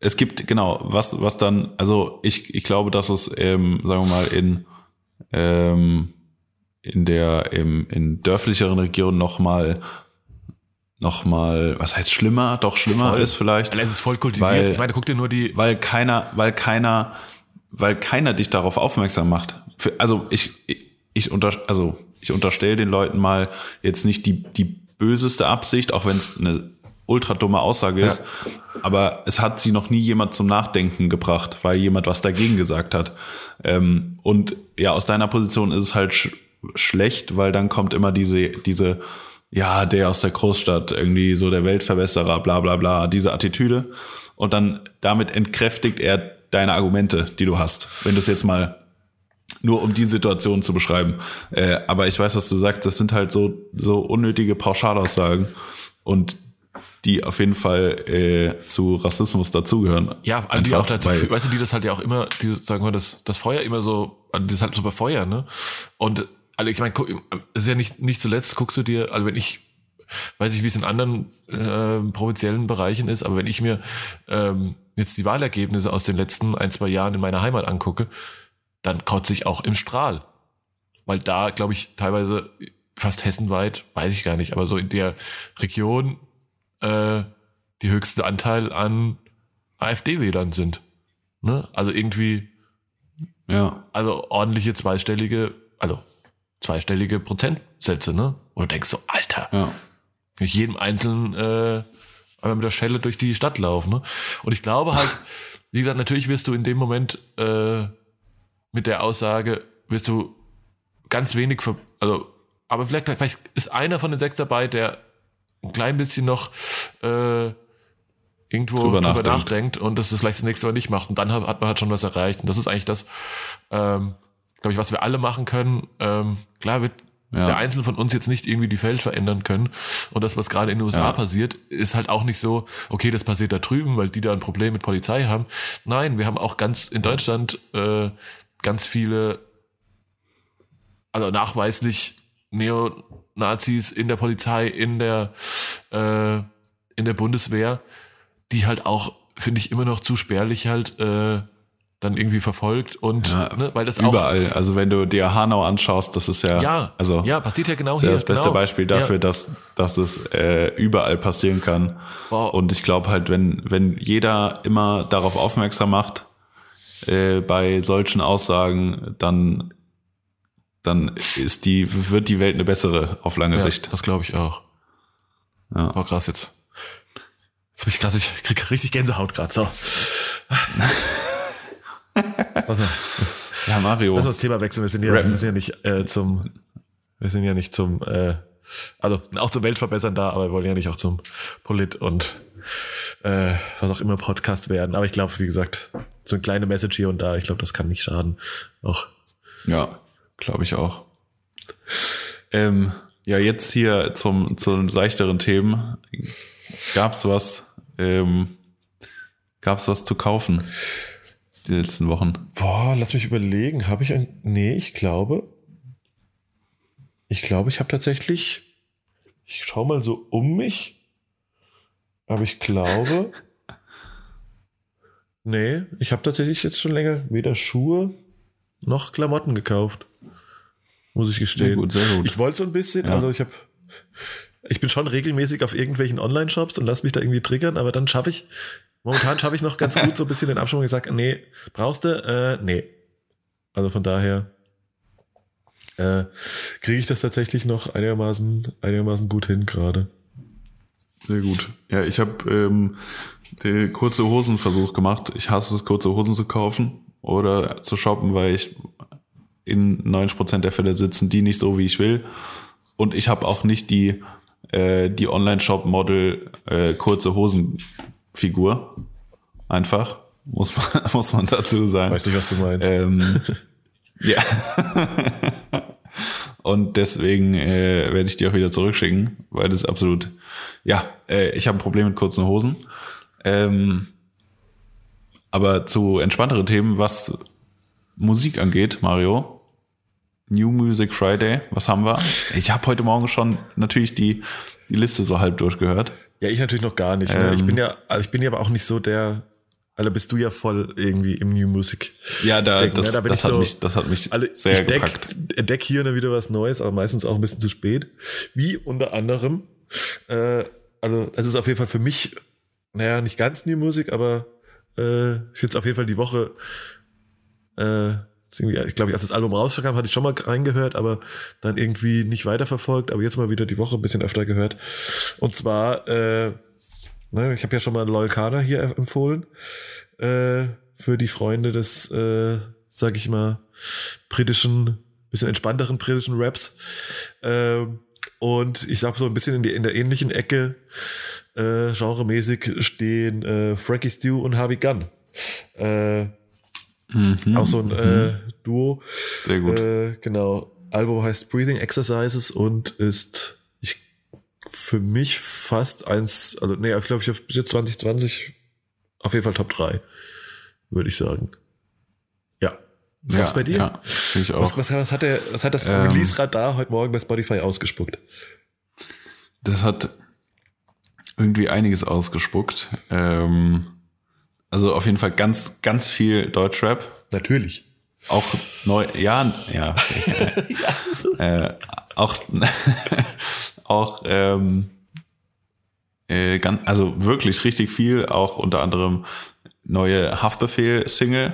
Speaker 2: es gibt, genau, was, was dann, also ich, ich glaube, dass es, ähm, sagen wir mal, in, ähm, in der, im, in dörflicheren Regionen nochmal, nochmal, was heißt schlimmer, doch schlimmer
Speaker 1: Voll.
Speaker 2: ist vielleicht.
Speaker 1: Weil es ist voll kultiviert.
Speaker 2: Weil-
Speaker 1: ich meine, guck dir nur die.
Speaker 2: weil keiner, weil keiner, weil keiner dich darauf aufmerksam macht. Für, also ich, ich, ich unter, also ich unterstelle den Leuten mal jetzt nicht die, die böseste Absicht, auch wenn es eine ultra dumme Aussage ist, aber es hat sie noch nie jemand zum Nachdenken gebracht, weil jemand was dagegen gesagt hat. Ähm, und ja, aus deiner Position ist es halt sch schlecht, weil dann kommt immer diese, diese, ja, der aus der Großstadt, irgendwie so der Weltverbesserer, bla bla bla, diese Attitüde. Und dann damit entkräftigt er deine Argumente, die du hast. Wenn du es jetzt mal nur um die Situation zu beschreiben. Äh, aber ich weiß, was du sagst, das sind halt so, so unnötige Pauschalaussagen und die auf jeden Fall äh, zu Rassismus dazugehören.
Speaker 1: Ja, alle die auch dazu,
Speaker 2: weil-
Speaker 1: weißt du, die das halt ja auch immer, die sagen wir, das, das Feuer immer so, also das halt so befeuern, ne? Und also ich meine, ist ja nicht, nicht zuletzt, guckst du dir, also wenn ich, weiß ich, wie es in anderen äh, provinziellen Bereichen ist, aber wenn ich mir ähm, jetzt die Wahlergebnisse aus den letzten ein, zwei Jahren in meiner Heimat angucke, dann kotze ich auch im Strahl. Weil da, glaube ich, teilweise fast hessenweit, weiß ich gar nicht, aber so in der Region äh, die höchste Anteil an AfD-Wählern sind. Ne? Also irgendwie,
Speaker 2: Ja,
Speaker 1: also ordentliche zweistellige, also zweistellige Prozentsätze, ne? Und du denkst so, Alter,
Speaker 2: ja.
Speaker 1: mit jedem Einzelnen äh, einmal mit der Schelle durch die Stadt laufen. Ne? Und ich glaube halt, wie gesagt, natürlich wirst du in dem Moment äh, mit der Aussage, wirst du ganz wenig, ver also, aber vielleicht, vielleicht ist einer von den sechs dabei, der ein klein bisschen noch äh, irgendwo
Speaker 2: Drüber
Speaker 1: drüber,
Speaker 2: nachdenkt.
Speaker 1: nachdenkt und das ist vielleicht das nächste Mal nicht macht. Und dann hat, hat man halt schon was erreicht. Und das ist eigentlich das, ähm, glaube ich, was wir alle machen können. Ähm, klar wird
Speaker 2: Ja.
Speaker 1: der Einzelne von uns jetzt nicht irgendwie die Welt verändern können. Und das, was gerade in den USA
Speaker 2: Ja.
Speaker 1: passiert, ist halt auch nicht so, okay, das passiert da drüben, weil die da ein Problem mit Polizei haben. Nein, wir haben auch ganz in Deutschland äh, ganz viele, also nachweislich Neonazis in der Polizei, in der, äh, in der Bundeswehr, die halt auch, finde ich, immer noch zu spärlich halt äh, dann irgendwie verfolgt und
Speaker 2: Ja,
Speaker 1: ne, weil das auch
Speaker 2: Überall. Also wenn du dir Hanau anschaust, das ist ja,
Speaker 1: ja,
Speaker 2: also
Speaker 1: ja, passiert ja genau
Speaker 2: ist ja
Speaker 1: hier.
Speaker 2: das beste
Speaker 1: genau.
Speaker 2: Beispiel dafür,
Speaker 1: Ja.
Speaker 2: dass, dass es äh, überall passieren kann.
Speaker 1: Wow.
Speaker 2: Und ich glaube halt, wenn, wenn jeder immer darauf aufmerksam macht, äh, bei solchen Aussagen, dann, dann ist die, wird die Welt eine bessere auf lange
Speaker 1: Ja,
Speaker 2: Sicht.
Speaker 1: das glaube ich auch.
Speaker 2: Ja.
Speaker 1: Oh, krass jetzt. Jetzt hab ich krass, ich krieg richtig Gänsehaut gerade. So. Also,
Speaker 2: Ja, Mario.
Speaker 1: lass uns das Thema wechseln. Wir sind ja, wir sind ja nicht äh, zum, wir sind ja nicht zum, äh, also auch zur Welt verbessern da, aber wir wollen ja nicht auch zum Polit und äh, was auch immer Podcast werden. Aber ich glaube, wie gesagt, so eine kleine Message hier und da, ich glaube, das kann nicht schaden. Auch
Speaker 2: Ja, glaube ich auch. Ähm, ja, jetzt hier zum, zu den seichteren Themen. Gab's was, ähm, gab's was zu kaufen die letzten Wochen?
Speaker 1: Boah, lass mich überlegen. Habe ich ein. Nee, ich glaube. Ich glaube, ich habe tatsächlich. Ich schaue mal so um mich. Aber ich glaube. Nee, ich habe tatsächlich jetzt schon länger weder Schuhe noch Klamotten gekauft. Muss ich gestehen.
Speaker 2: Sehr gut, sehr gut.
Speaker 1: Ich wollte so ein bisschen,
Speaker 2: Ja.
Speaker 1: also ich habe ich bin schon regelmäßig auf irgendwelchen Online-Shops und lass mich da irgendwie triggern, aber dann schaffe ich, momentan schaffe ich noch ganz gut so ein bisschen den Abschwung und gesagt, nee, brauchst du? Äh, nee. Also von daher äh, kriege ich das tatsächlich noch einigermaßen, einigermaßen gut hin gerade.
Speaker 2: Sehr gut. Ja, ich habe ähm, den kurze Hosen-Versuch gemacht. Ich hasse es, kurze Hosen zu kaufen oder zu shoppen, weil ich in 90% der Fälle sitzen die nicht so, wie ich will. Und ich habe auch nicht die, äh, die Online-Shop-Model äh, kurze Hosen-Figur. Einfach. Muss man, muss man dazu sagen.
Speaker 1: Weiß nicht, was du meinst.
Speaker 2: Ähm, ja. Und deswegen äh, werde ich die auch wieder zurückschicken, weil das absolut, ja, äh, ich habe ein Problem mit kurzen Hosen. Ähm, aber zu entspannteren Themen, was Musik angeht, Mario. New Music Friday, was haben wir? Ich habe heute Morgen schon natürlich die, die Liste so halb durchgehört.
Speaker 1: Ja, ich natürlich noch gar nicht. Ne? Ich
Speaker 2: Ähm.
Speaker 1: bin ja, also ich bin ja aber auch nicht so der, also bist du ja voll irgendwie im New Music.
Speaker 2: Ja, da,
Speaker 1: Denken,
Speaker 2: das,
Speaker 1: ja, da bin
Speaker 2: das,
Speaker 1: ich
Speaker 2: hat
Speaker 1: so-
Speaker 2: mich, das hat mich
Speaker 1: Also
Speaker 2: sehr
Speaker 1: ich deck,
Speaker 2: gepackt.
Speaker 1: entdeck hier da wieder was Neues, aber meistens auch ein bisschen zu spät. Wie unter anderem, äh, also es ist auf jeden Fall für mich, naja, nicht ganz New Music, aber äh, jetzt auf jeden Fall die Woche, äh, ich glaube, als das Album rauskam, hatte ich schon mal reingehört, aber dann irgendwie nicht weiterverfolgt, aber jetzt mal wieder die Woche ein bisschen öfter gehört. Und zwar, äh, ne, ich habe ja schon mal Loyal Kana hier empfohlen, äh, für die Freunde des, äh, sag ich mal, britischen, bisschen entspannteren britischen Raps. Ähm, und ich sag so ein bisschen in, die, in der ähnlichen Ecke, äh, genremäßig stehen äh, Frankie Stew und Harvey Gunn. Äh,
Speaker 2: Mhm.
Speaker 1: auch so ein äh, Duo.
Speaker 2: Sehr gut.
Speaker 1: Äh, genau. Album heißt Breathing Exercises und ist ich, für mich fast eins, also nee, ich glaube, ich auf bis jetzt 2020 auf jeden Fall Top 3, würde ich sagen. Ja. Was gab's bei dir?
Speaker 2: Ja, ich auch.
Speaker 1: Was, was, was, hat der, was hat das
Speaker 2: Ähm.
Speaker 1: Release-Radar heute Morgen bei Spotify ausgespuckt?
Speaker 2: Das hat irgendwie einiges ausgespuckt. Ähm, also auf jeden Fall ganz, ganz viel Deutschrap.
Speaker 1: Natürlich.
Speaker 2: Auch neu, ja, ja. äh, auch, auch, ähm, äh, ganz, also wirklich richtig viel, auch unter anderem neue Haftbefehl-Single.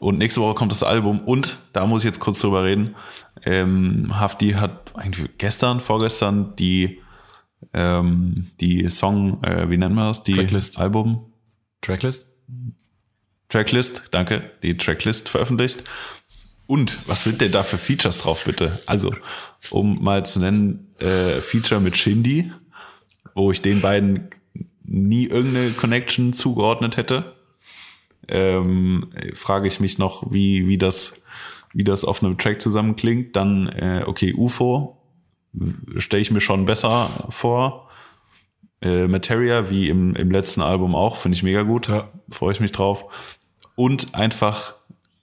Speaker 2: Und nächste Woche kommt das Album und da muss ich jetzt kurz drüber reden. Ähm, Hafti hat eigentlich gestern, vorgestern die ähm, die Song, äh, wie nennt man das? Die
Speaker 1: Tracklist.
Speaker 2: Album
Speaker 1: Tracklist?
Speaker 2: Tracklist, danke, die Tracklist veröffentlicht. Und was sind denn da für Features drauf, bitte? Also, um mal zu nennen, äh, Feature mit Shindy, wo ich den beiden nie irgendeine Connection zugeordnet hätte. Ähm, frage ich mich noch, wie, wie das, wie das auf einem Track zusammenklingt. Dann, äh, okay, UFO stelle ich mir schon besser vor. Äh, Materia, wie im, im letzten Album auch, finde ich mega gut.
Speaker 1: Ja.
Speaker 2: Freue ich mich drauf. Und einfach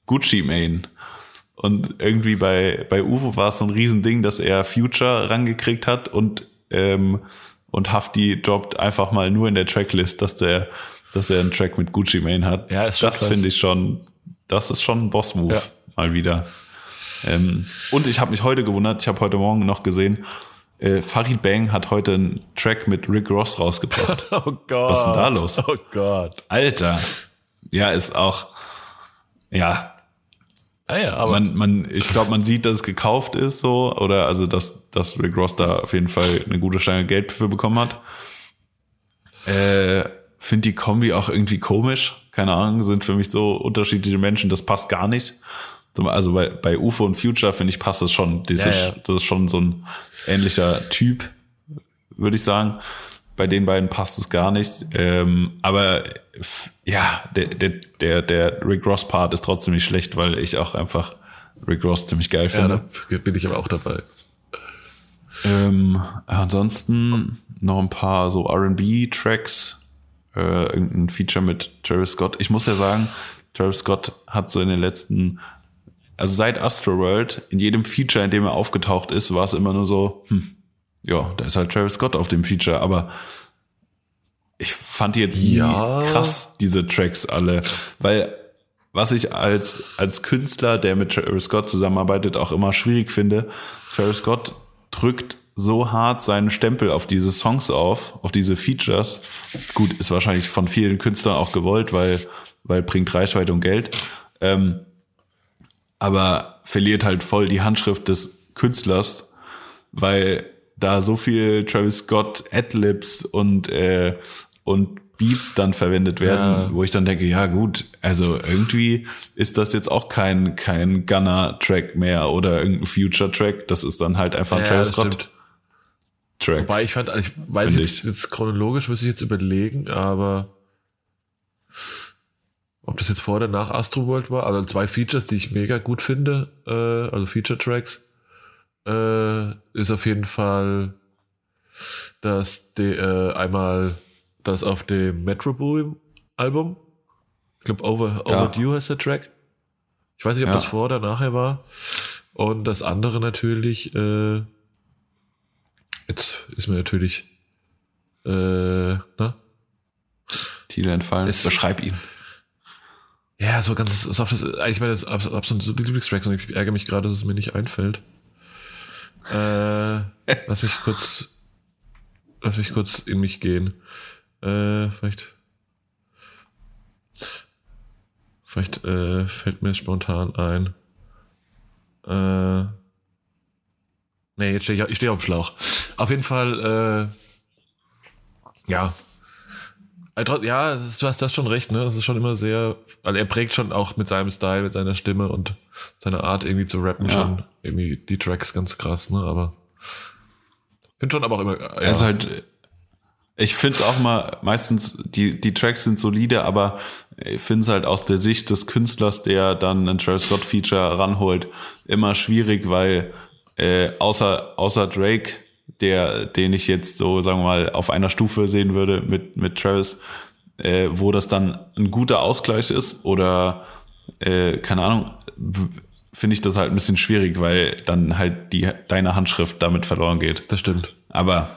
Speaker 2: Gucci Mane. Und irgendwie bei, bei UFO war es so ein Riesending, dass er Future rangekriegt hat und, ähm, und Hafti droppt einfach mal nur in der Tracklist, dass der, dass er einen Track mit Gucci Mane hat.
Speaker 1: Ja, ist schon
Speaker 2: Das finde ich schon, das ist schon ein Boss-Move.
Speaker 1: Ja.
Speaker 2: Mal wieder. Ähm, und ich habe mich heute gewundert, ich habe heute Morgen noch gesehen, äh, Farid Bang hat heute einen Track mit Rick Ross rausgebracht.
Speaker 1: Oh Gott.
Speaker 2: Was ist denn da los?
Speaker 1: Oh Gott.
Speaker 2: Alter. Ja, ist auch, ja,
Speaker 1: Ah ja, aber
Speaker 2: man, man, ich glaube, man sieht, dass es gekauft ist, so, oder also, dass, dass Rick Ross da auf jeden Fall eine gute Stange Geld für bekommen hat. Äh, Finde die Kombi auch irgendwie komisch. Keine Ahnung, sind für mich so unterschiedliche Menschen, das passt gar nicht. Also bei, bei UFO und Future, finde ich, passt das schon. Das,
Speaker 1: Ja,
Speaker 2: ist,
Speaker 1: ja.
Speaker 2: das ist schon so ein ähnlicher Typ, würde ich sagen. Bei den beiden passt es gar nicht. Ähm, aber ja, der, der, der, der Rick Ross Part ist trotzdem nicht schlecht, weil ich auch einfach Rick Ross ziemlich geil
Speaker 1: ja,
Speaker 2: finde.
Speaker 1: da bin ich aber auch dabei.
Speaker 2: Ähm, ansonsten noch ein paar so R&B-Tracks, äh, irgendein Feature mit Travis Scott. Ich muss ja sagen, Travis Scott hat so in den letzten, also seit Astroworld, in jedem Feature, in dem er aufgetaucht ist, war es immer nur so, hm, ja, da ist halt Travis Scott auf dem Feature, aber ich fand die jetzt
Speaker 1: Ja.
Speaker 2: krass, diese Tracks alle. Weil was ich als, als Künstler, der mit Travis Scott zusammenarbeitet, auch immer schwierig finde, Travis Scott drückt so hart seinen Stempel auf diese Songs auf, auf diese Features. Gut, ist wahrscheinlich von vielen Künstlern auch gewollt, weil, weil bringt Reichweite und Geld. Ähm, aber verliert halt voll die Handschrift des Künstlers, weil da so viel Travis Scott Adlibs und äh, und Beats dann verwendet werden,
Speaker 1: Ja.
Speaker 2: wo ich dann denke, ja gut, also irgendwie ist das jetzt auch kein kein Gunner Track mehr oder irgendein Future Track, das ist dann halt einfach ein Travis Scott
Speaker 1: stimmt.
Speaker 2: Track.
Speaker 1: Wobei ich fand, also ich weiß jetzt,
Speaker 2: ich.
Speaker 1: jetzt chronologisch, muss ich jetzt überlegen, aber ob das jetzt vor oder nach Astro World war, also zwei Features, die ich mega gut finde, äh, also Feature Tracks, äh, ist auf jeden Fall, dass die, äh, einmal das auf dem Metro Boom Album, ich glaube Over,
Speaker 2: Ja.
Speaker 1: Overdue heißt der Track. Ich weiß nicht, ob
Speaker 2: Ja.
Speaker 1: das vor oder nachher war. Und das andere natürlich, äh, jetzt ist mir natürlich, äh, ne?
Speaker 2: Titel entfallen.
Speaker 1: Es-
Speaker 2: Beschreib ihn.
Speaker 1: Ja, so ganz softes, eigentlich meine das ab- absolut so Lieblingstracks und ich ärgere mich gerade, dass es mir nicht einfällt. Äh, lass mich kurz, lass mich kurz in mich gehen. Äh, vielleicht, vielleicht äh, fällt mir spontan ein. Äh, nee, jetzt stehe ich, ich stehe auf dem Schlauch. Auf jeden Fall, äh, ja, Ja, es ist- du hast das schon recht, ne? Das ist schon immer sehr, weil er prägt schon auch mit seinem Style, mit seiner Stimme und seiner Art irgendwie zu rappen
Speaker 2: Ja.
Speaker 1: schon irgendwie die Tracks ganz krass, ne? Aber finde schon aber auch immer. Ja,
Speaker 2: Er ist halt, ich finde es auch mal, meistens, die, die Tracks sind solide, aber ich finde es halt aus der Sicht des Künstlers, der dann ein Travis Scott Feature ranholt, immer schwierig, weil äh, außer, außer Drake, der, den ich jetzt so, sagen wir mal, auf einer Stufe sehen würde mit, mit Travis, äh, wo das dann ein guter Ausgleich ist oder, äh, keine Ahnung, finde ich das halt ein bisschen schwierig, weil dann halt die, deine Handschrift damit verloren geht.
Speaker 1: das stimmt.
Speaker 2: Aber,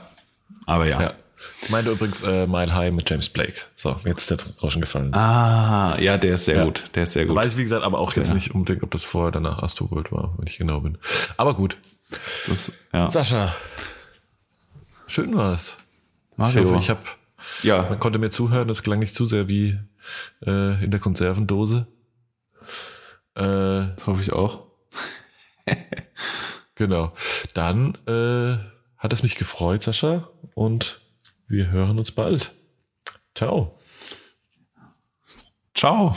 Speaker 2: aber ja.
Speaker 1: Ja. Ich meinte übrigens äh, Mile High mit James Blake. So, jetzt ist der Groschen gefallen.
Speaker 2: Ah, ja, der ist sehr
Speaker 1: Ja.
Speaker 2: gut. Der ist sehr gut.
Speaker 1: Weiß, wie gesagt, aber auch jetzt
Speaker 2: Ja.
Speaker 1: nicht unbedingt, ob das vorher oder nach Astro World war, wenn ich genau bin. Aber gut.
Speaker 2: Das, ja.
Speaker 1: Sascha. Schön war's. Ich
Speaker 2: Mario.
Speaker 1: hoffe, ich habe
Speaker 2: ja,
Speaker 1: Man konnte mir zuhören, das klang nicht zu sehr wie äh, in der Konservendose. Äh,
Speaker 2: das hoffe ich auch.
Speaker 1: genau. Dann äh, hat es mich gefreut, Sascha, und wir hören uns bald. Ciao.
Speaker 2: Ciao.